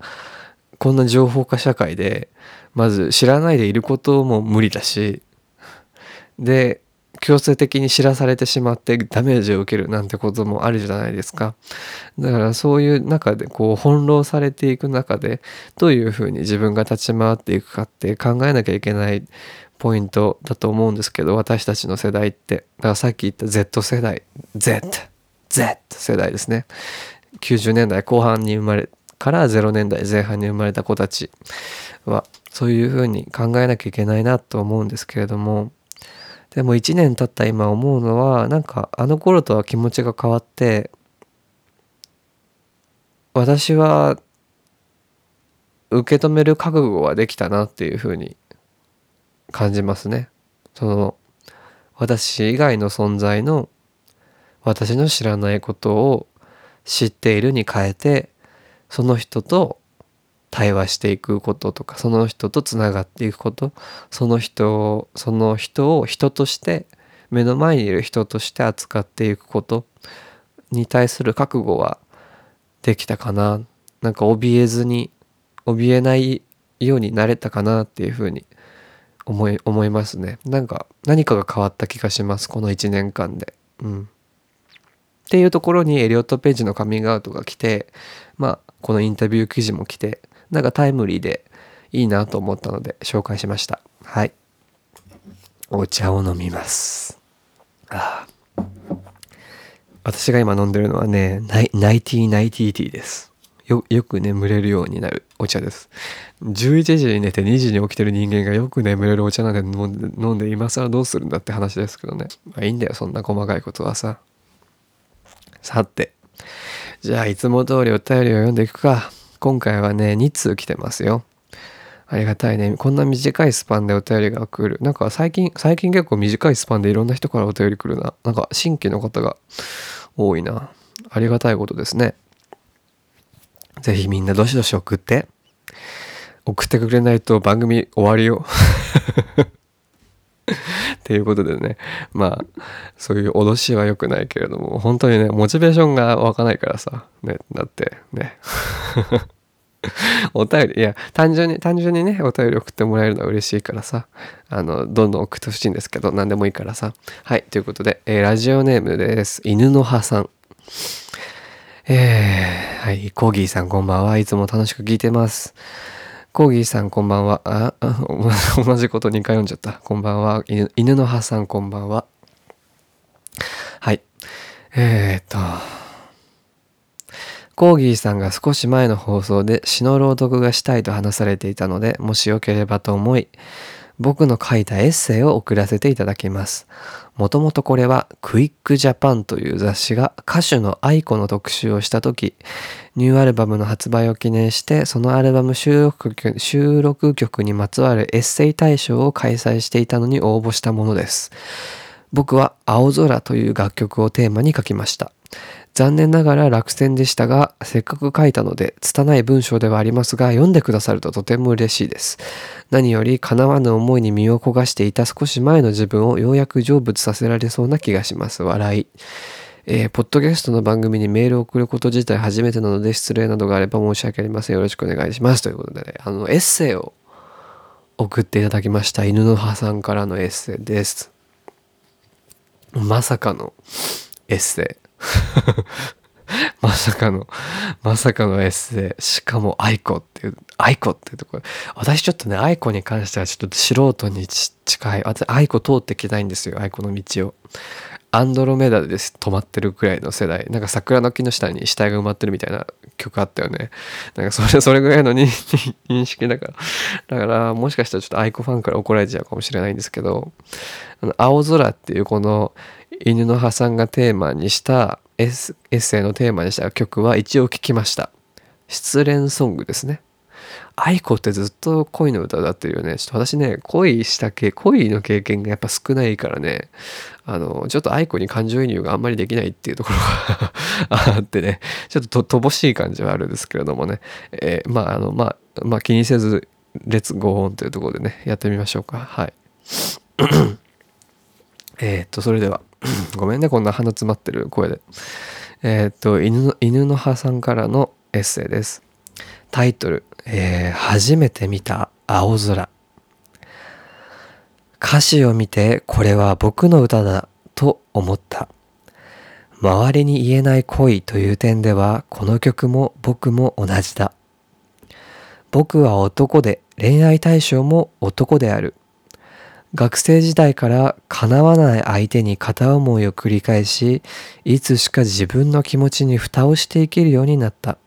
Speaker 1: こんな情報化社会でまず知らないでいることも無理だしで強制的に知らされてしまってダメージを受けるなんてこともあるじゃないですか。だからそういう中でこう翻弄されていく中でどういうふうに自分が立ち回っていくかって考えなきゃいけないポイントだと思うんですけど私たちの世代ってだからさっき言った Z 世代 Z Z 世代ですね90年代後半に生まれから0年代前半に生まれた子たちはそういうふうに考えなきゃいけないなと思うんですけれどもでも1年経った今思うのはなんかあの頃とは気持ちが変わって私は受け止める覚悟はできたなっていうふうに感じますね。その私以外の存在の私の知らないことを知っているに変えてその人と対話していくこととかその人とつながっていくことその人をその人を人として目の前にいる人として扱っていくことに対する覚悟はできたかな。なんか怯えずに怯えないようになれたかなっていうふうに思い思いますね。なんか何かが変わった気がします。この1年間で。うん。っていうところにエリオット・ページのカミングアウトが来てまあこのインタビュー記事も来てなんかタイムリーでいいなと思ったので紹介しました。はい。お茶を飲みます。ああ。私が今飲んでるのはねナイティナイティティです。よよく眠れるようになるお茶です。11時に寝て2時に起きてる人間がよく眠れるお茶なんて飲んで飲んで今更どうするんだって話ですけどね。まあいいんだよそんな細かいことはさ。さて。じゃあいつも通りお便りを読んでいくか。今回はね2通来てますよありがたいね。こんな短いスパンでお便りが来る。なんか最近、最近結構短いスパンでいろんな人からお便り来るな。なんか新規の方が多いな。ありがたいことですね。ぜひみんなどしどし送って。送ってくれないと番組終わりよ。っていうことでね。まあ、そういう脅しは良くないけれども、本当にね、モチベーションが湧かないからさ。ね、だってね。お便り、いや、単純に、単純にね、お便り送ってもらえるのは嬉しいからさ、あの、どんどん送ってほしいんですけど、何でもいいからさ。はい、ということで、えー、ラジオネームです。犬の葉さん。えー、はい、コーギーさんこんばんは。いつも楽しく聞いてます。コーギーさんこんばんは。あ、同じこと2回読んじゃった。こんばんは。犬犬の葉さんこんばんは。はい。えー、っと、コーギーさんが少し前の放送で詩の朗読がしたいと話されていたので、もしよければと思い、僕の書いたエッセイを送らせていただきます。もともとこれはクイックジャパンという雑誌が歌手の愛子の特集をした時、ニューアルバムの発売を記念してそのアルバム収録曲収録曲にまつわるエッセイ大賞を開催していたのに応募したものです。僕は青空という楽曲をテーマに書きました。残念ながら落選でしたが、せっかく書いたので、拙い文章ではありますが、読んでくださるととても嬉しいです。何より叶わぬ思いに身を焦がしていた少し前の自分をようやく成仏させられそうな気がします。笑い。えー、ポッドキャストの番組にメールを送ること自体初めてなので失礼などがあれば申し訳ありません。よろしくお願いします。ということでね、あの、エッセイを送っていただきました。犬の葉さんからのエッセイです。まさかのエッセイ。まさかの、まさかのエッセイ。しかも愛子っていう、愛子っていうところ。私ちょっとね、愛子に関してはちょっと素人に近い。私、愛子通ってきたいんですよ、愛子の道を。アンドロメダで止まってるくらいの世代。なんか桜の木の下に死体が埋まってるみたいな曲あったよね。なんかそれ、それぐらいの 認識だから。だから、もしかしたらちょっと愛子ファンから怒られちゃうかもしれないんですけど、あの青空っていうこの犬の葉さんがテーマにしたエッエッセイのテーマにした曲は一応聴きました。失恋ソングですね。愛子ってずっと恋の歌だってるよね。ちょっと私ね、恋したけ、恋の経験がやっぱ少ないからね、あの、ちょっと愛子に感情移入があんまりできないっていうところが あってね、ちょっと乏しい感じはあるんですけれどもね、えー、まあ、あの、まあ、まあ気にせず、レッツゴーオンというところでね、やってみましょうか。はい。えっと、それでは。ごめんね、こんな鼻詰まってる声で。えー、っと、犬の、犬の葉さんからのエッセイです。タイトル、えー、初めて見た青空。歌詞を見て、これは僕の歌だと思った。周りに言えない恋という点では、この曲も僕も同じだ。僕は男で、恋愛対象も男である。学生時代から叶わない相手に片思いを繰り返し、いつしか自分の気持ちに蓋をしていけるようになった。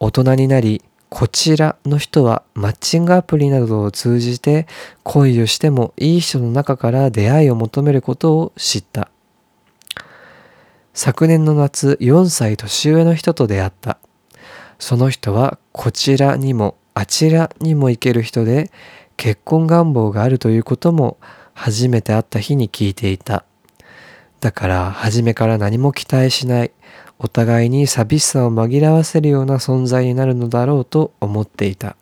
Speaker 1: 大人になり、こちらの人はマッチングアプリなどを通じて恋をしてもいい人の中から出会いを求めることを知った。昨年の夏、4歳年上の人と出会った。その人はこちらにもあちらにも行ける人で、結婚願望があるということも初めて会った日に聞いていた。だから初めから何も期待しない、お互いに寂しさを紛らわせるような存在になるのだろうと思っていた。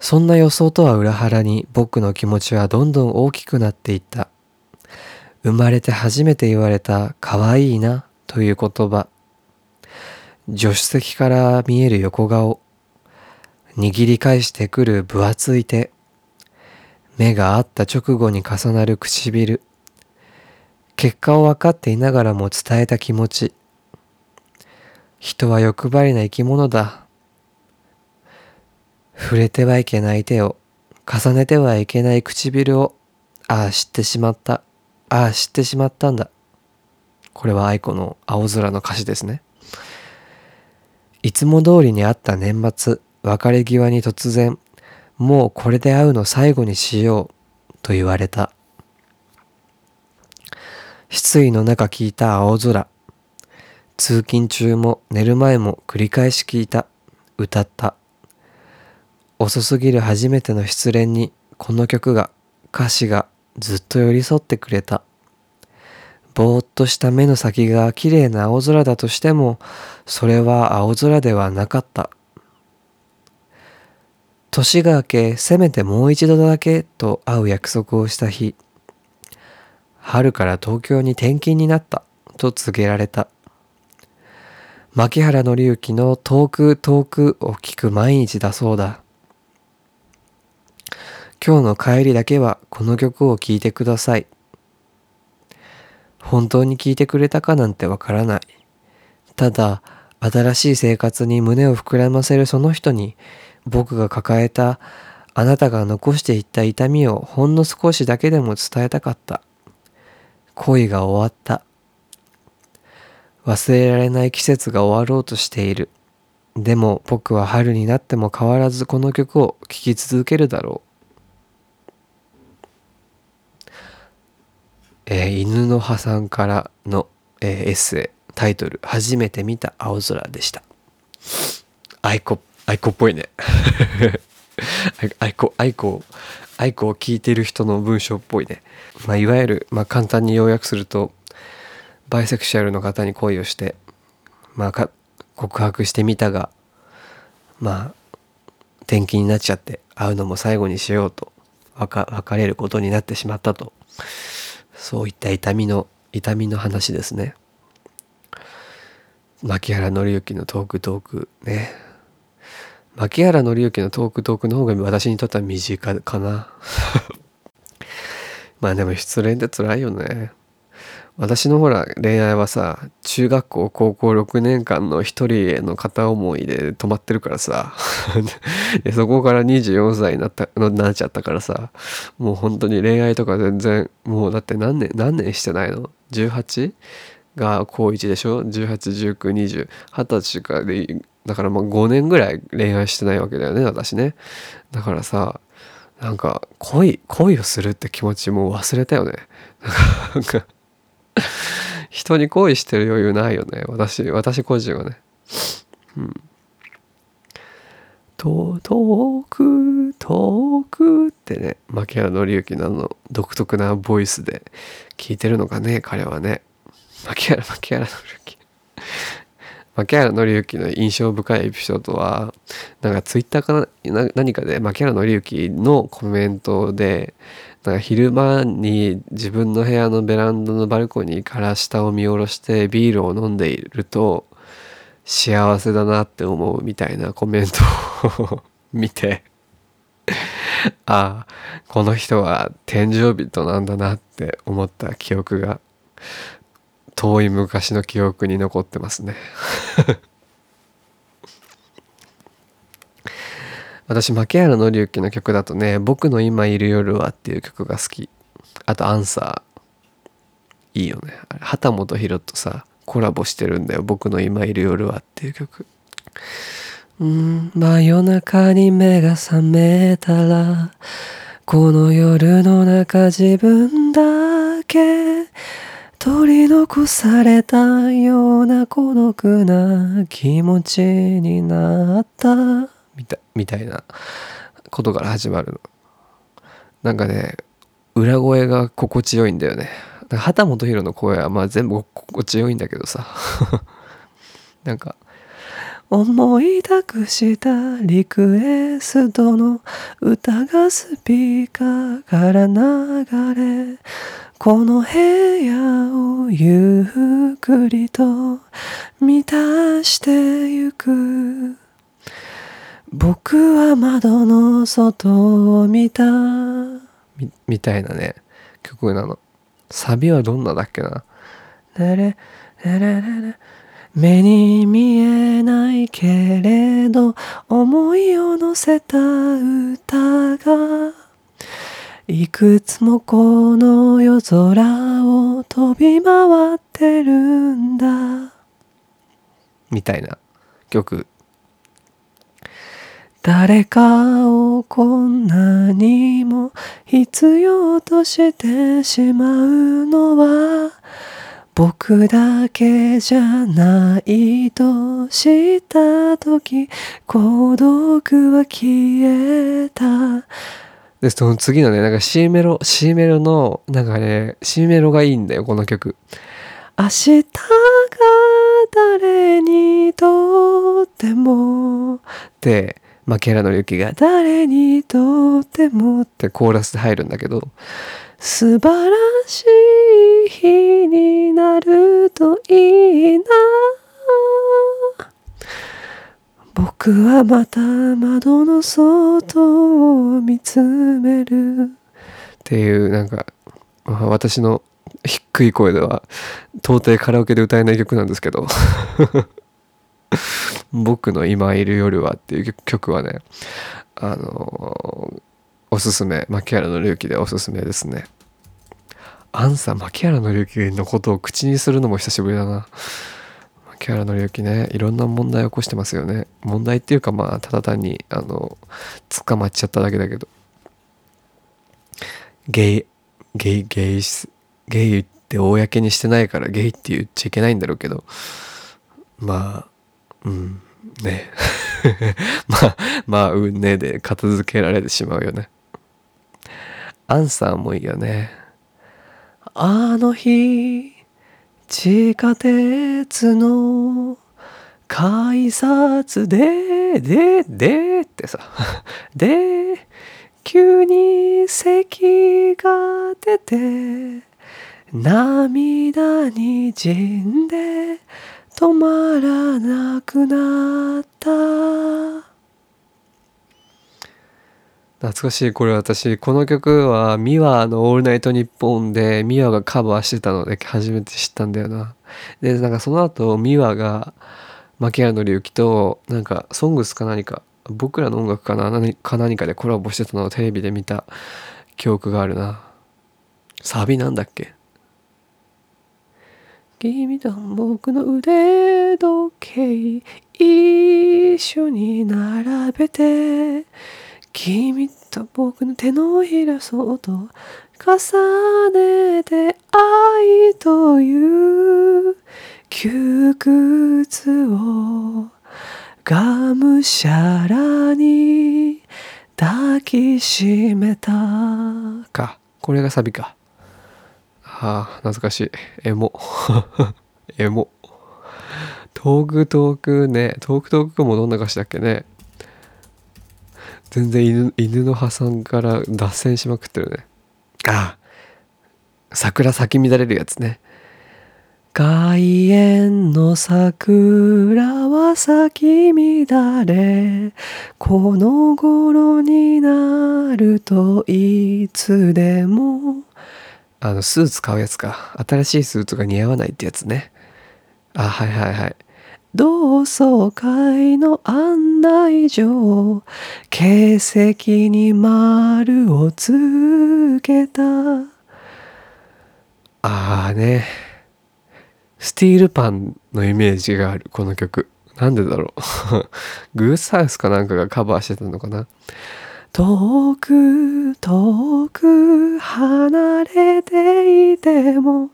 Speaker 1: そんな予想とは裏腹に僕の気持ちはどんどん大きくなっていった。生まれて初めて言われた可愛いなという言葉。助手席から見える横顔。握り返してくる分厚い手。目が合った直後に重なる唇。結果を分かっていながらも伝えた気持ち。人は欲張りな生き物だ。触れてはいけない手を、重ねてはいけない唇を、ああ知ってしまった。ああ知ってしまったんだ。これは愛子の青空の歌詞ですね。いつも通りにあった年末別れ際に突然もうこれで会うの最後にしようと言われた失意の中聞いた青空。通勤中も寝る前も繰り返し聞いた歌った。遅すぎる初めての失恋にこの曲が歌詞がずっと寄り添ってくれた。ぼーっとした目の先が綺麗な青空だとしてもそれは青空ではなかった。年が明けせめてもう一度だけと会う約束をした日。春から東京に転勤になったと告げられた。牧原紀之の遠く遠くを聞く毎日だそうだ。今日の帰りだけはこの曲を聴いてください。本当に聴いてくれたかなんてわからない。ただ新しい生活に胸を膨らませるその人に僕が抱えたあなたが残していった痛みをほんの少しだけでも伝えたかった。恋が終わった。忘れられない季節が終わろうとしている。でも僕は春になっても変わらずこの曲を聴き続けるだろう。えー、犬の葉さんからの、えー、エッセイ。タイトル「初めて見た青空」でした。aiko aikoっぽいね。 aiko aiko aikoを聞いてる人の文章っぽいね、まあ、いわゆる、まあ、簡単に要約するとバイセクシャルの方に恋をして、まあ、告白してみたがまあ転勤になっちゃって会うのも最後にしようと別れることになってしまったと。そういった痛みの痛みの話ですね。牧原紀之のトークトークね。牧原紀之のトークトークの方が私にとっては身近かな まあでも失恋って辛いよね私のほら恋愛はさ中学校高校6年間の一人への片思いで止まってるからさ そこから24歳になったなっちゃったからさもう本当に恋愛とか全然もうだって何年何年してないの ?18? が高1でしょ ?181920 20歳かでだからまあ5年ぐらい恋愛してないわけだよね私ね。だからさなんか恋恋をするって気持ちもう忘れたよね。なんか人に恋してる余裕ないよね私私個人はね。うん。と遠く遠くってね牧原紀之のあの独特なボイスで聞いてるのかね彼はね。牧原牧原紀之。牧原紀之の印象深いエピソードはなんかツイッターかな何かで牧原紀之のコメントでなんか昼間に自分の部屋のベランダのバルコニーから下を見下ろしてビールを飲んでいると幸せだなって思うみたいなコメントを見て ああこの人は天井人なんだなって思った記憶が遠い昔の記憶に残ってますね。私牧原紀之の曲だとね「僕の今いる夜は」っていう曲が好き。あと「アンサー」いいよね。畑本博とさコラボしてるんだよ「僕の今いる夜は」っていう曲。うん真夜中に目が覚めたらこの夜の中自分だけ取り残されたような孤独な気持ちになった。みたみたいなことから始まるの。なんかね裏声が心地よいんだよね。だ畑本博の声はまあ全部心地よいんだけどさ。なんか思い託したリクエストの歌がスピーカーから流れこの部屋をゆっくりと満たしてゆく。僕は窓の外を見た。みみたいなね曲なの。サビはどんなだっけな目に見えないけれど思いを乗せた歌がいくつもこの夜空を飛び回ってるんだ。みたいな。曲。誰かをこんなにも必要としてしまうのは僕だけじゃないと知った時孤独は消えた。でその次のねなんか C メロ C メロのなんかね C メロがいいんだよこの曲。明日が誰にとっても。って牧原の雪が誰にとってもってコーラスで入るんだけど素晴らしい日になるといいな。僕はまた窓の外を見つめるっていうなんか私の低い声では到底カラオケで歌えない曲なんですけど。僕の今いる夜はっていう曲はね、あの、おすすめ、牧原の隆起でおすすめですね。アンサー、牧原の隆起のことを口にするのも久しぶりだな。牧原の隆起ね、いろんな問題起こしてますよね。問題っていうかまあ、ただ単に、あの、捕まっちゃっただけだけど。ゲイ、ゲイ、ゲイ、ゲイって公にしてないからゲイって言っちゃいけないんだろうけど、まあ、うん、ね。まあ、まあ、うんねで片付けられてしまうよね。アンサーもいいよね。あの日、地下鉄の改札で、で、でってさ。で、急に咳が出て、涙にじんで、止まらなくなった懐かしい。これ私この曲はミワの「オールナイトニッポン」でミワがカバーしてたので初めて知ったんだよな。でなんかその後ミワが牧原紀之となんか「ソングスか何か僕らの音楽かな何か何かでコラボしてたのをテレビで見た記憶があるな。サビなんだっけ？君と僕の腕時計一緒に並べて君と僕の手のひらそっと重ねて愛という窮屈をがむしゃらに抱きしめたかこれがサビかああ、懐かしい。エモ。エモ。トークトークね、トークトークもどんな歌詞だっけね。全然犬犬の破産から脱線しまくってるね。ああ、桜咲き乱れるやつね。外苑の桜は咲き乱れこの頃になるといつでもあの、スーツ買うやつか。新しいスーツが似合わないってやつね。あ、はいはいはい。同窓会の案内状、形跡に丸をつけた。ああね。スティールパンのイメージがある、この曲。なんでだろう。グースハウスかなんかがカバーしてたのかな。遠く遠く離れていても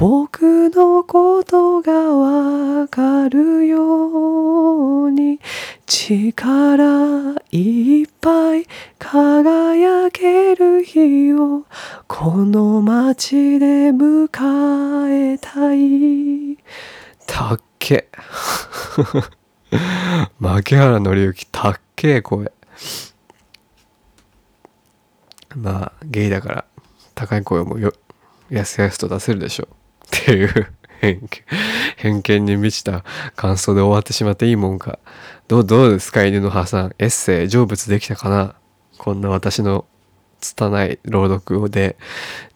Speaker 1: 僕のことがわかるように力いっぱい輝ける日をこの街で迎えたい。たっけ。牧原紀之たっけえ声。まあゲイだから高い声もよやすやすと出せるでしょう。っていう偏見に満ちた感想で終わってしまっていいもんか。どうどうですか犬の破産エッセイ成仏できたかな？こんな私の拙い朗読で。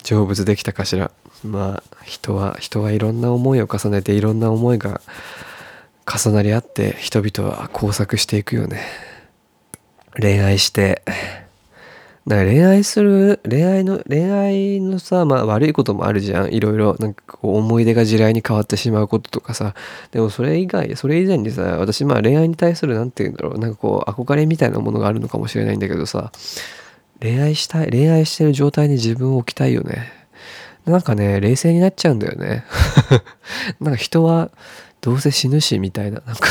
Speaker 1: 成仏できたかしら？まあ人は人はいろんな思いを重ねていろんな思いが重なり合って人々は交錯していくよね。恋愛してなんか恋愛する、恋愛の、恋愛のさ、まあ悪いこともあるじゃん。いろいろ、なんかこう思い出が地雷に変わってしまうこととかさ。でもそれ以外、それ以前にさ、私まあ恋愛に対する、なんて言うんだろう。なんかこう、憧れみたいなものがあるのかもしれないんだけどさ、恋愛したい、恋愛してる状態に自分を置きたいよね。なんかね、冷静になっちゃうんだよね。なんか人はどうせ死ぬし、みたいな。なんか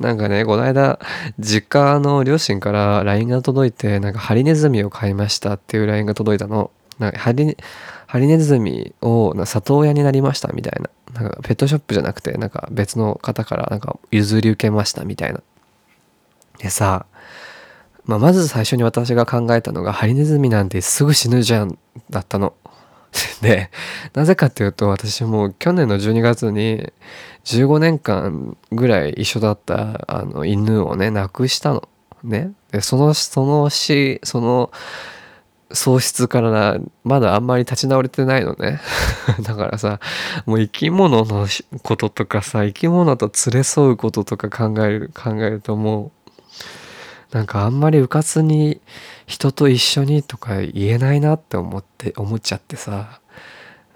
Speaker 1: なんかね、この間、実家の両親から LINE が届いて、なんかハリネズミを買いましたっていう LINE が届いたの。なんかハリハリネズミを里親になりましたみたいな。なんかペットショップじゃなくて、なんか別の方からなんか譲り受けましたみたいな。でさ、まあ、まず最初に私が考えたのが、ハリネズミなんてすぐ死ぬじゃんだったの。で、なぜかっていうと、私も去年の12月に15年間ぐらい一緒だったあの犬をね、亡くしたの。ね。で、その、その死、その喪失からまだあんまり立ち直れてないのね。だからさ、もう生き物のこととかさ、生き物と連れ添うこととか考える、考えるともう、なんかあんまりうかつに人と一緒にとか言えないなって思って思っちゃってさ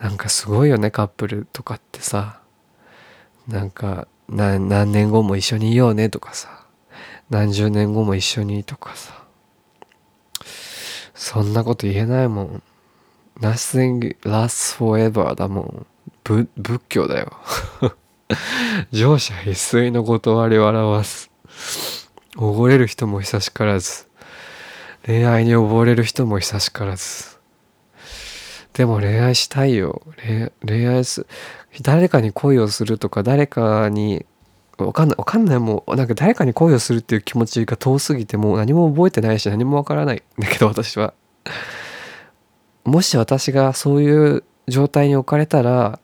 Speaker 1: なんかすごいよねカップルとかってさなんか何年後も一緒にいようねとかさ。何十年後も一緒にとかさ。そんなこと言えないもん。Nothing lasts forever だもん。仏教だよ。乗車必須の断りを表す。おごれる人も久しからず。恋愛に溺れる人も久しからず。でも恋愛したいよ。恋愛す誰かに恋をするとか誰かにわかんないわかんないもうなんか誰かに恋をするっていう気持ちが遠すぎてもう何も覚えてないし何もわからないんだけど 私はもし私がそういう状態に置かれたら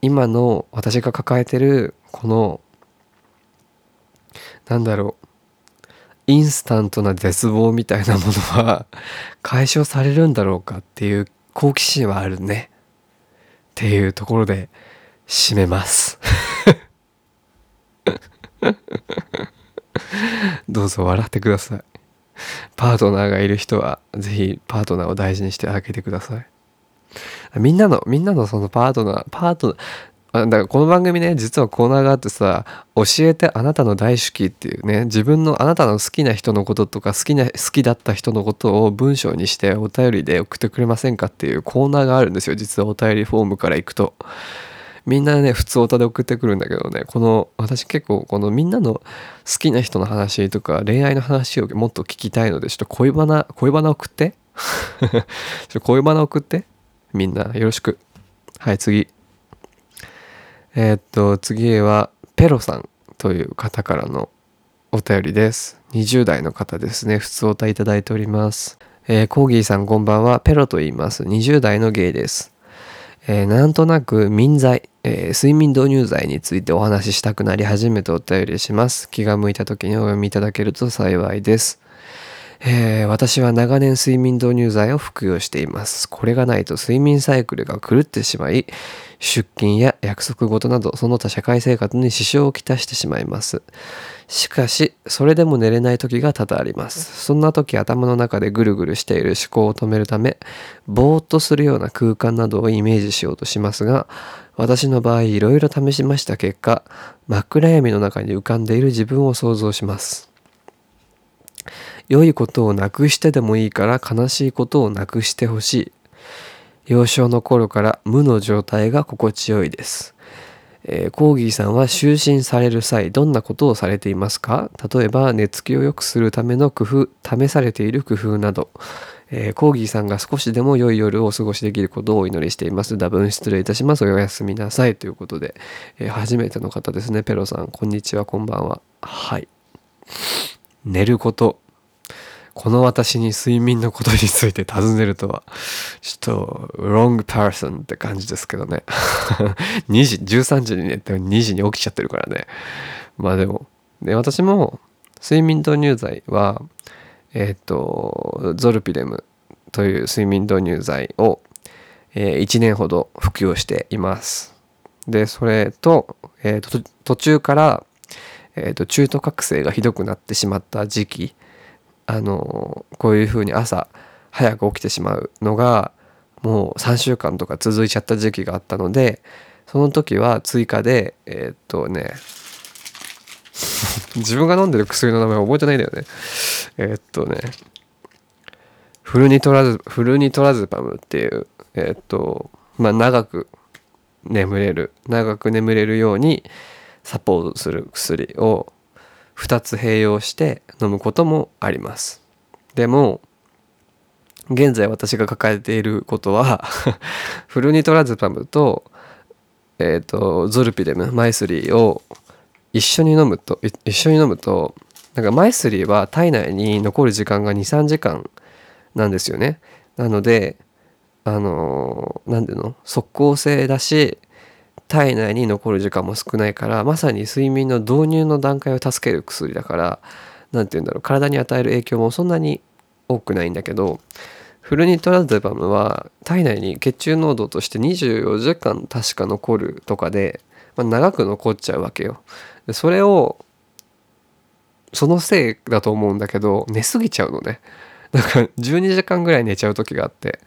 Speaker 1: 今の私が抱えてるこのなんだろうインスタントな絶望みたいなものは 解消されるんだろうかっていう好奇心はあるね。っていうところで締めます どうぞ笑ってください。パートナーがいる人はぜひパートナーを大事にしてあげてください。みんなの、みんなのそのパートナー、パートナー、だからこの番組ね実はコーナーがあってさ「教えてあなたの大好き」っていうね自分のあなたの好きな人のこととか好きな好きだった人のことを文章にしてお便りで送ってくれませんかっていうコーナーがあるんですよ実はお便りフォームから行くと。みんなね普通歌で送ってくるんだけどねこの私結構このみんなの好きな人の話とか恋愛の話をもっと聞きたいのでちょっと恋バナ恋バナ送って ちょっと恋バナ送ってみんなよろしくはい次えー、っと、次は、ペロさんという方からのお便りです。20代の方ですね。普通お歌いただいております。えー、コーギーさんこんばんは。ペロと言います。20代のゲイです。えー、なんとなく眠剤、えー、睡眠導入剤についてお話ししたくなり初めてお便りします。気が向いた時にお読みいただけると幸いです。えー、私は長年睡眠導入剤を服用しています。これがないと睡眠サイクルが狂ってしまい、出勤や約束事などその他社会生活に支障をきたしてしまいます。しかし、それでも寝れない時が多々あります。そんな時頭の中でぐるぐるしている思考を止めるため、ぼーっとするような空間などをイメージしようとしますが、私の場合いろいろ試しました結果、真っ暗闇の中に浮かんでいる自分を想像します。良いことをなくしてでもいいから悲しいことをなくしてほしい。幼少の頃から無の状態が心地よいです。えー、コーギーさんは就寝される際どんなことをされていますか？例えば寝つきを良くするための工夫試されている工夫など、えー、コーギーさんが少しでも良い夜をお過ごしできることをお祈りしています。多分失礼いたします。おやすみなさい。ということで、えー、初めての方ですね。ペロさんこんにちは。こんばんは。はい。寝ること。この私に睡眠のことについて尋ねるとは、ちょっと、wrong person って感じですけどね。2時、13時に寝て2時に起きちゃってるからね。まあでも、で、私も、睡眠導入剤は、えっ、ー、と、ゾルピレムという睡眠導入剤を、えー、1年ほど服用しています。で、それと、えーと、途中から、えーと中途覚醒がひどくなってしまった時期あのこういう風に朝早く起きてしまうのがもう3週間とか続いちゃった時期があったのでその時は追加でえー、っとね 自分が飲んでる薬の名前覚えてないんだよね。えー、っとねフルニトラズフルニトラズパムっていうえっとまあ長く眠れる長く眠れるようにサポートする薬を2つ併用して飲むこともあります。でも現在私が抱えていることは フルニトラズパムと,、えーと、ゾルピデムマイスリーを一緒に飲むと一緒に飲むとなんかマイスリーは体内に残る時間が23時間なんですよね。なのであの何ていうの？即効性だし体内に残る時間も少ないからまさに睡眠の導入の段階を助ける薬だから何て言うんだろう体に与える影響もそんなに多くないんだけどフルニトラゼパムは体内に血中濃度として24時間確か残るとかで、まあ、長く残っちゃうわけよ。それをそのせいだと思うんだけど寝すぎちゃうのね。だか12時間ぐらい寝ちゃう時があって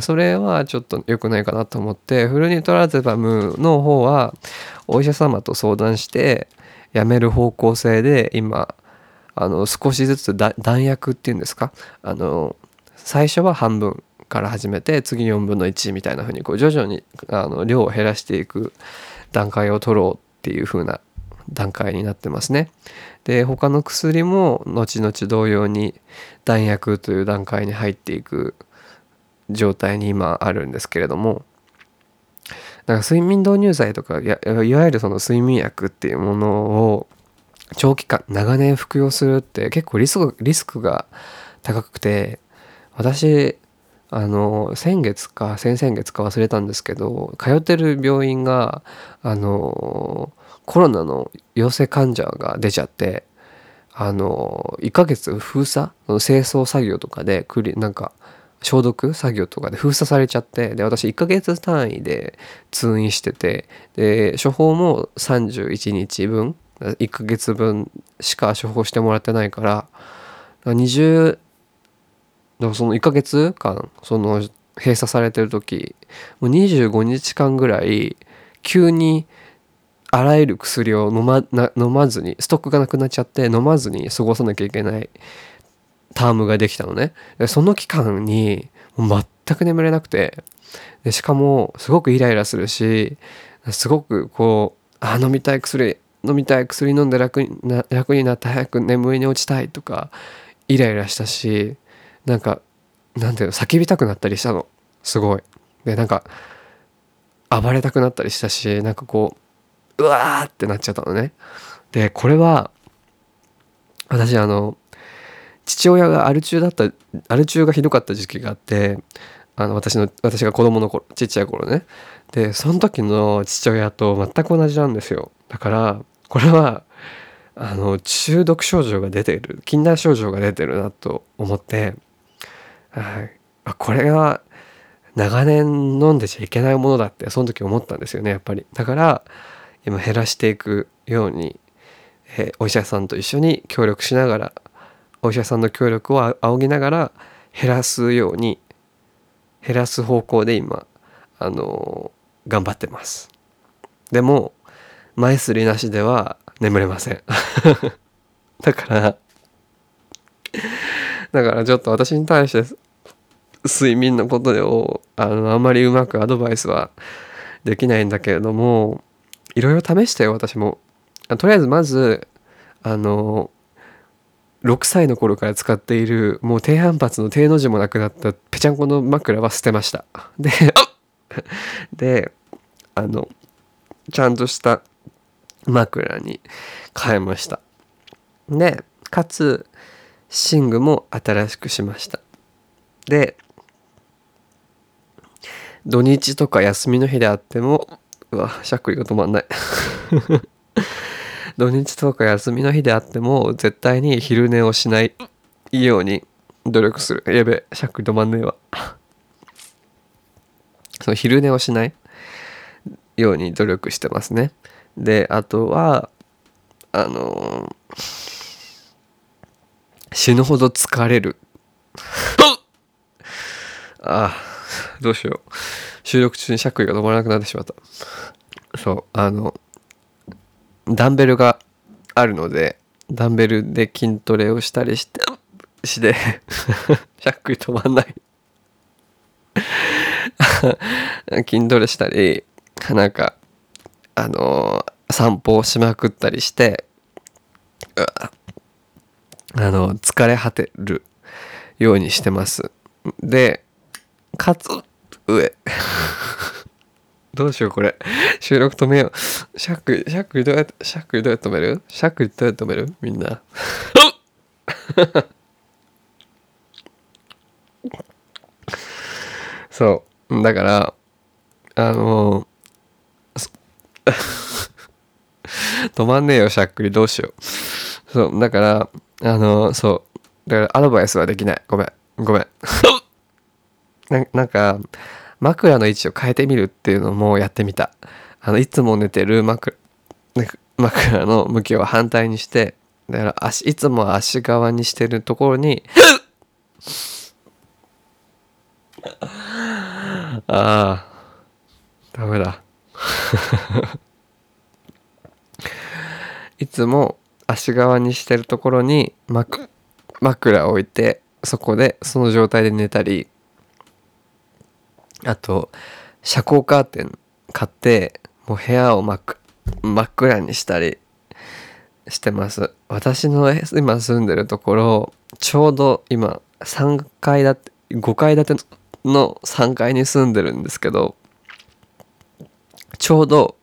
Speaker 1: それはちょっと良くないかなと思ってフルニトラゼパムの方はお医者様と相談してやめる方向性で今あの少しずつ弾薬っていうんですか？あの最初は半分から始めて次4分の1みたいな風にこう徐々にあの量を減らしていく段階を取ろうっていう風な段階になってますね。で他の薬も後々同様に弾薬という段階に入っていく状態に今あるんですけれどもだから睡眠導入剤とかいわゆるその睡眠薬っていうものを長期間長年服用するって結構リスクリスクが高くて私あの先月か先々月か忘れたんですけど通ってる病院があのコロナの陽性患者が出ちゃってあの1ヶ月封鎖？清掃作業とかでクリなんか消毒作業とかで封鎖されちゃってで私1ヶ月単位で通院しててで処方も31日分1ヶ月分しか処方してもらってないから20だからその1ヶ月間その閉鎖されてる時もう25日間ぐらい急にあらゆる薬を飲まな飲まずにストックがなくなっちゃって飲まずに過ごさなきゃいけないタームができたのね。でその期間に全く眠れなくて。でしかもすごくイライラするしすごくこうあ飲みたい薬飲みたい薬飲んで楽にな楽になって早く眠りに落ちたいとかイライラしたしなんかなんていうの叫びたくなったりしたの。すごい。でなんか暴れたくなったりしたしなんかこううわーってなっちゃったのね。でこれは私あの父親がアル中だったアル中がひどかった時期があってあの私の私が子供の頃ちっちゃい頃ね。でその時の父親と全く同じなんですよ。だからこれはあの中毒症状が出ている禁断症状が出てるなと思ってはい、これが長年飲んでちゃいけないものだってその時思ったんですよねやっぱり。だから今減らしていくように、え、お医者さんと一緒に協力しながらお医者さんの協力を仰ぎながら減らすように減らす方向で今あの、頑張ってます。でも前すりなしでは眠れません。だからだからちょっと私に対して睡眠のことをあのあんまりうまくアドバイスはできないんだけれどもいろいろ試したよ私も。とりあえずまずあの6歳の頃から使っているもう低反発の低の字もなくなったぺちゃんこの枕は捨てました。でであのちゃんとした枕に変えました。でかつ寝具も新しくしましたで土日とか休みの日であってもうわしゃっくりが止まんない。土日とか休みの日であっても絶対に昼寝をしないように努力する。やべしゃっくり止まんねえわ。その昼寝をしないように努力してますね。であとはあのー死ぬほど疲れる。ああどうしよう。収録中にしゃっくりが止まらなくなってしまった。そうあのダンベルがあるのでダンベルで筋トレをしたりしてしてしゃっくり止まんない。筋トレしたりなんかあの散歩をしまくったりしてあの疲れ果てるようにしてます。でかつ上。どうしようこれ。収録止めよう。しゃっくりしゃっくりどうやってしゃっくりどうやって止める？しゃっくりどうやって止める？みんな。そう。だからあの 止まんねえよしゃっくりどうしよう。そう。だからあのそう。だからアドバイスはできない。ごめん。ごめん。ななんか枕の位置を変えてみるっていうのもやってみた。あのいつも寝てる枕枕の向きを反対にしてだから足いつも足側にしてるところにああダメだ。いつも足側にしてるところに 枕を置いてそこでその状態で寝たりあと遮光カーテン買ってもう部屋を真っ真っ暗にしたりしてます。私の今住んでるところちょうど今3階建て5階建ての3階に住んでるんですけどちょうど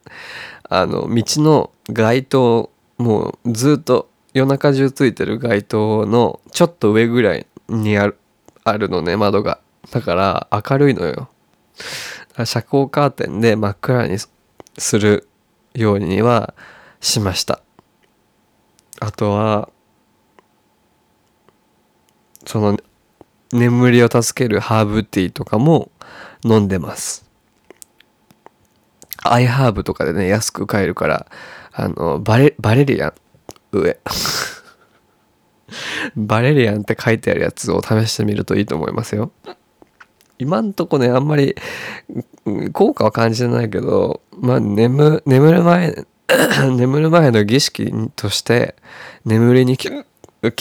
Speaker 1: あの道の街灯もうずっと夜中中ついてる街灯のちょっと上ぐらいにあるあるのね窓が。だから明るいのよ。遮光カーテンで真っ暗にするようにはしました。あとはその眠りを助けるハーブティーとかも飲んでます。アイハーブとかでね安く買えるからあのバレバレリアン上。バレリアンって書いてあるやつを試してみるといいと思いますよ。今んとこねあんまり効果は感じてないけどまあ眠眠る前 眠る前の儀式として眠りに効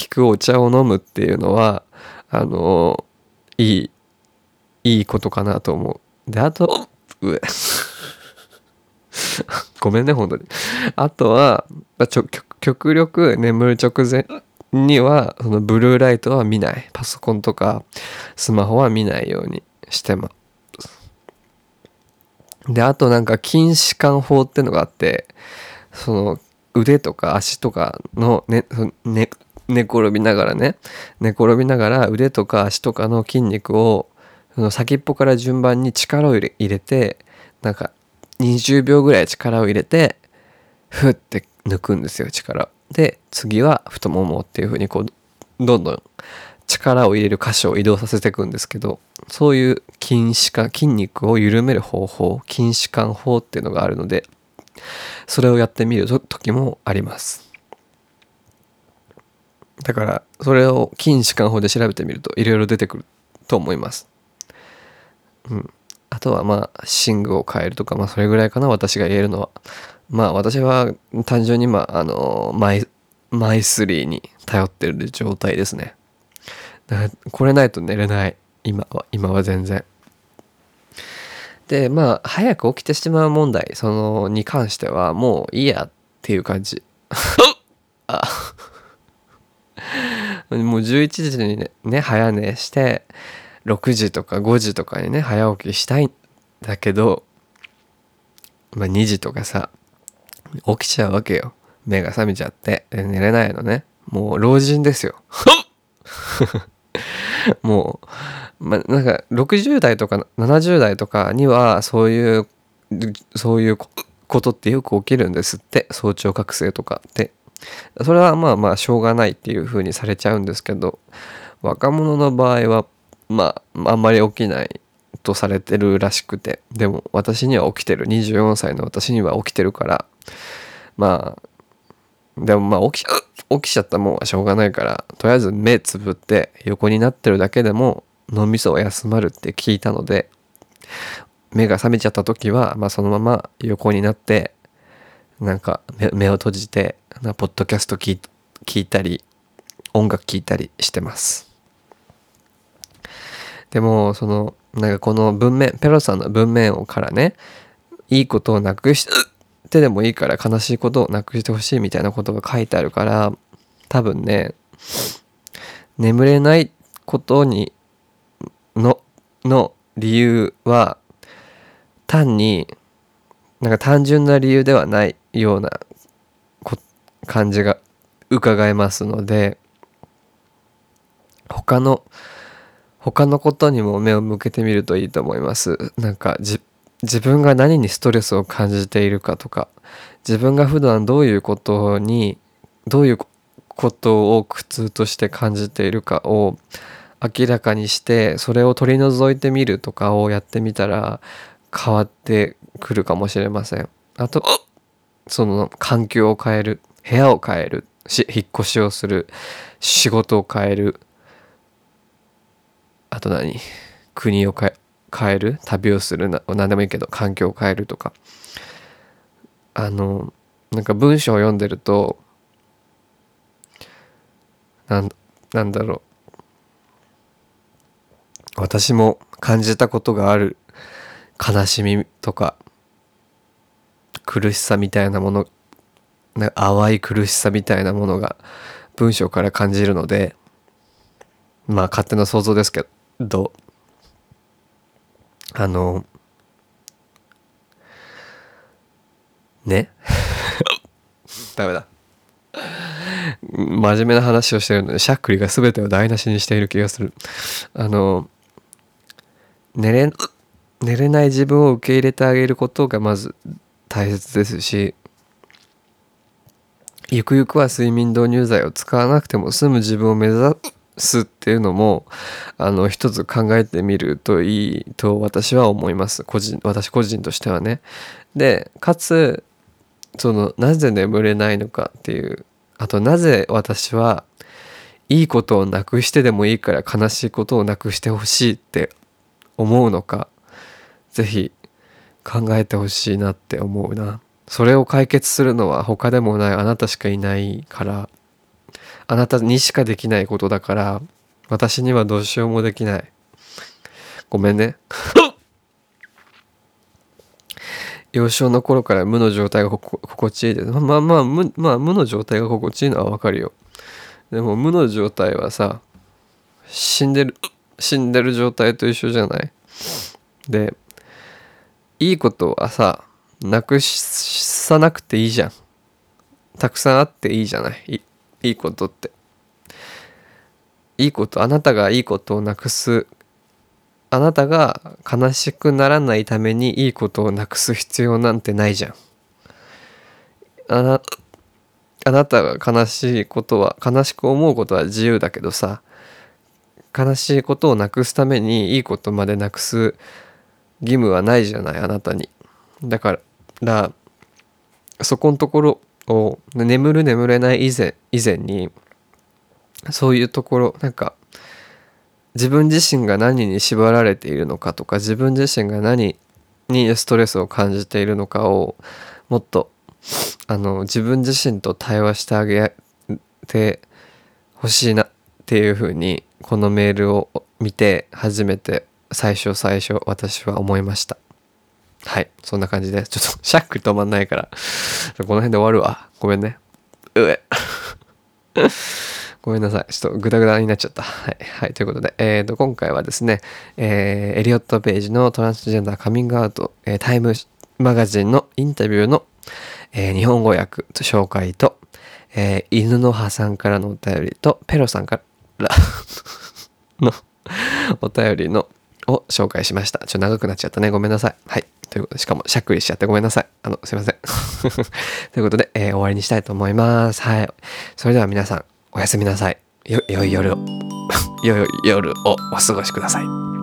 Speaker 1: くお茶を飲むっていうのはあのいいいいことかなと思う。であと上 ごめんね本当に。あとはまあ極力眠る直前にはそのブルーライトは見ない。パソコンとかスマホは見ないように。してますであとなんか筋弛緩法ってのがあってその腕とか足とかのねね寝転びながらね寝転びながら腕とか足とかの筋肉をその先っぽから順番に力を入れてなんか20秒ぐらい力を入れてふって抜くんですよ力で次は太ももっていう風にこうどんどん力を入れる箇所を移動させていくんですけどそういう筋弛緩筋肉を緩める方法筋弛緩法っていうのがあるのでそれをやってみる時もあります。だからそれを筋弛緩法で調べてみるといろいろ出てくると思います。うん。あとはまあ寝具を変えるとかまあそれぐらいかな私が言えるのは。まあ私は単純にまああのマイマイスリーに頼ってる状態ですね。これないと寝れない。今は今は全然。でまあ早く起きてしまう問題そのに関してはもういいやっていう感じ。あ。もう11時にねね早寝して6時とか5時とかにね早起きしたいんだけどまあ2時とかさ起きちゃうわけよ。目が覚めちゃって寝れないのね。もう老人ですよ。もう、ま、なんか60代とか70代とかにはそういうそういうことってよく起きるんですって早朝覚醒とかって。それはまあまあしょうがないっていう風にされちゃうんですけど若者の場合はまああんまり起きないとされてるらしくてでも私には起きてる。24歳の私には起きてるからまあでもまあ起き起きちゃったもんはしょうがないからとりあえず目つぶって横になってるだけでも脳みそは休まるって聞いたので目が覚めちゃった時は、まあ、そのまま横になってなんか目を閉じてなポッドキャスト聞いたり音楽聴いたりしてます。でもそのなんかこの文面ペロさんの文面をからねいいことをなくしてでもいいから悲しいことをなくしてほしいみたいなことが書いてあるから多分ね眠れないことにのの理由は単になんか単純な理由ではないような感じが伺えますので他の他のことにも目を向けてみるといいと思います。なんか自分が何にストレスを感じているかとか自分が普段どういうことにどういうことを苦痛として感じているかを明らかにしてそれを取り除いてみるとかをやってみたら変わってくるかもしれません。あとその環境を変える部屋を変えるし引っ越しをする仕事を変える。あと何？国を変え変える旅をするな何でもいいけど環境を変えるとか。あのなんか文章を読んでるとなんなんだろう。私も感じたことがある悲しみとか苦しさみたいなものな淡い苦しさみたいなものが文章から感じるのでまあ勝手な想像ですけど。あのね？ダメだ。真面目な話をしてるのでしゃっくりが全てを台無しにしている気がする。あの寝れ寝れない自分を受け入れてあげることがまず大切ですしゆくゆくは睡眠導入剤を使わなくても済む自分を目指すっていうのもあの一つ考えてみるといいと私は思います個人私個人としてはね。でかつそのなぜ眠れないのかっていうあとなぜ私はいいことをなくしてでもいいから悲しいことをなくしてほしいって思うのか是非考えてほしいなって思うな。それを解決するのは他でもないあなたしかいないからあなたにしかできないことだから私にはどうしようもできない。ごめんね。幼少の頃から無の状態が心地いいで。すまあまあ無,、まあ、無の状態が心地いいのはわかるよ。でも無の状態はさ死んでる死んでる状態と一緒じゃない？でいいことはさなくさなくていいじゃん。たくさんあっていいじゃないい？いことって。いいことあなたがいいことをなくす。あなたが悲しくならないためにいいことをなくす必要なんてないじゃん。あなあなたが悲しいことは悲しく思うことは自由だけどさ。悲しいことをなくすためにいいことまでなくす義務はないじゃないあなたに。だからそこのところを眠る眠れない以前以前にそういうところなんか自分自身が何に縛られているのかとか自分自身が何にストレスを感じているのかをもっとあの自分自身と対話してあげてほしいなっていうふうにこのメールを見て初めて最初最初私は思いました。はい。そんな感じで。ちょっと、シャック止まんないから、この辺で終わるわ。ごめんね。うえ。ごめんなさい。ちょっとグダグダになっちゃった。はい。はい。ということで、えっ、ー、と、今回はですね、えー、エリオット・ページのトランスジェンダーカミングアウト、えー、タイムマガジンのインタビューの、えー、日本語訳と紹介と、えー、犬の葉さんからのお便りと、ペロさんから のお便りのを紹介しました。ちょっと長くなっちゃったね。ごめんなさい。はい。ということで、しかもしゃっくりしちゃってごめんなさい。あの、すいません。ということで、えー、終わりにしたいと思います。はい。それでは皆さん、おやすみなさい。よ、良い夜を、良い夜をお過ごしください。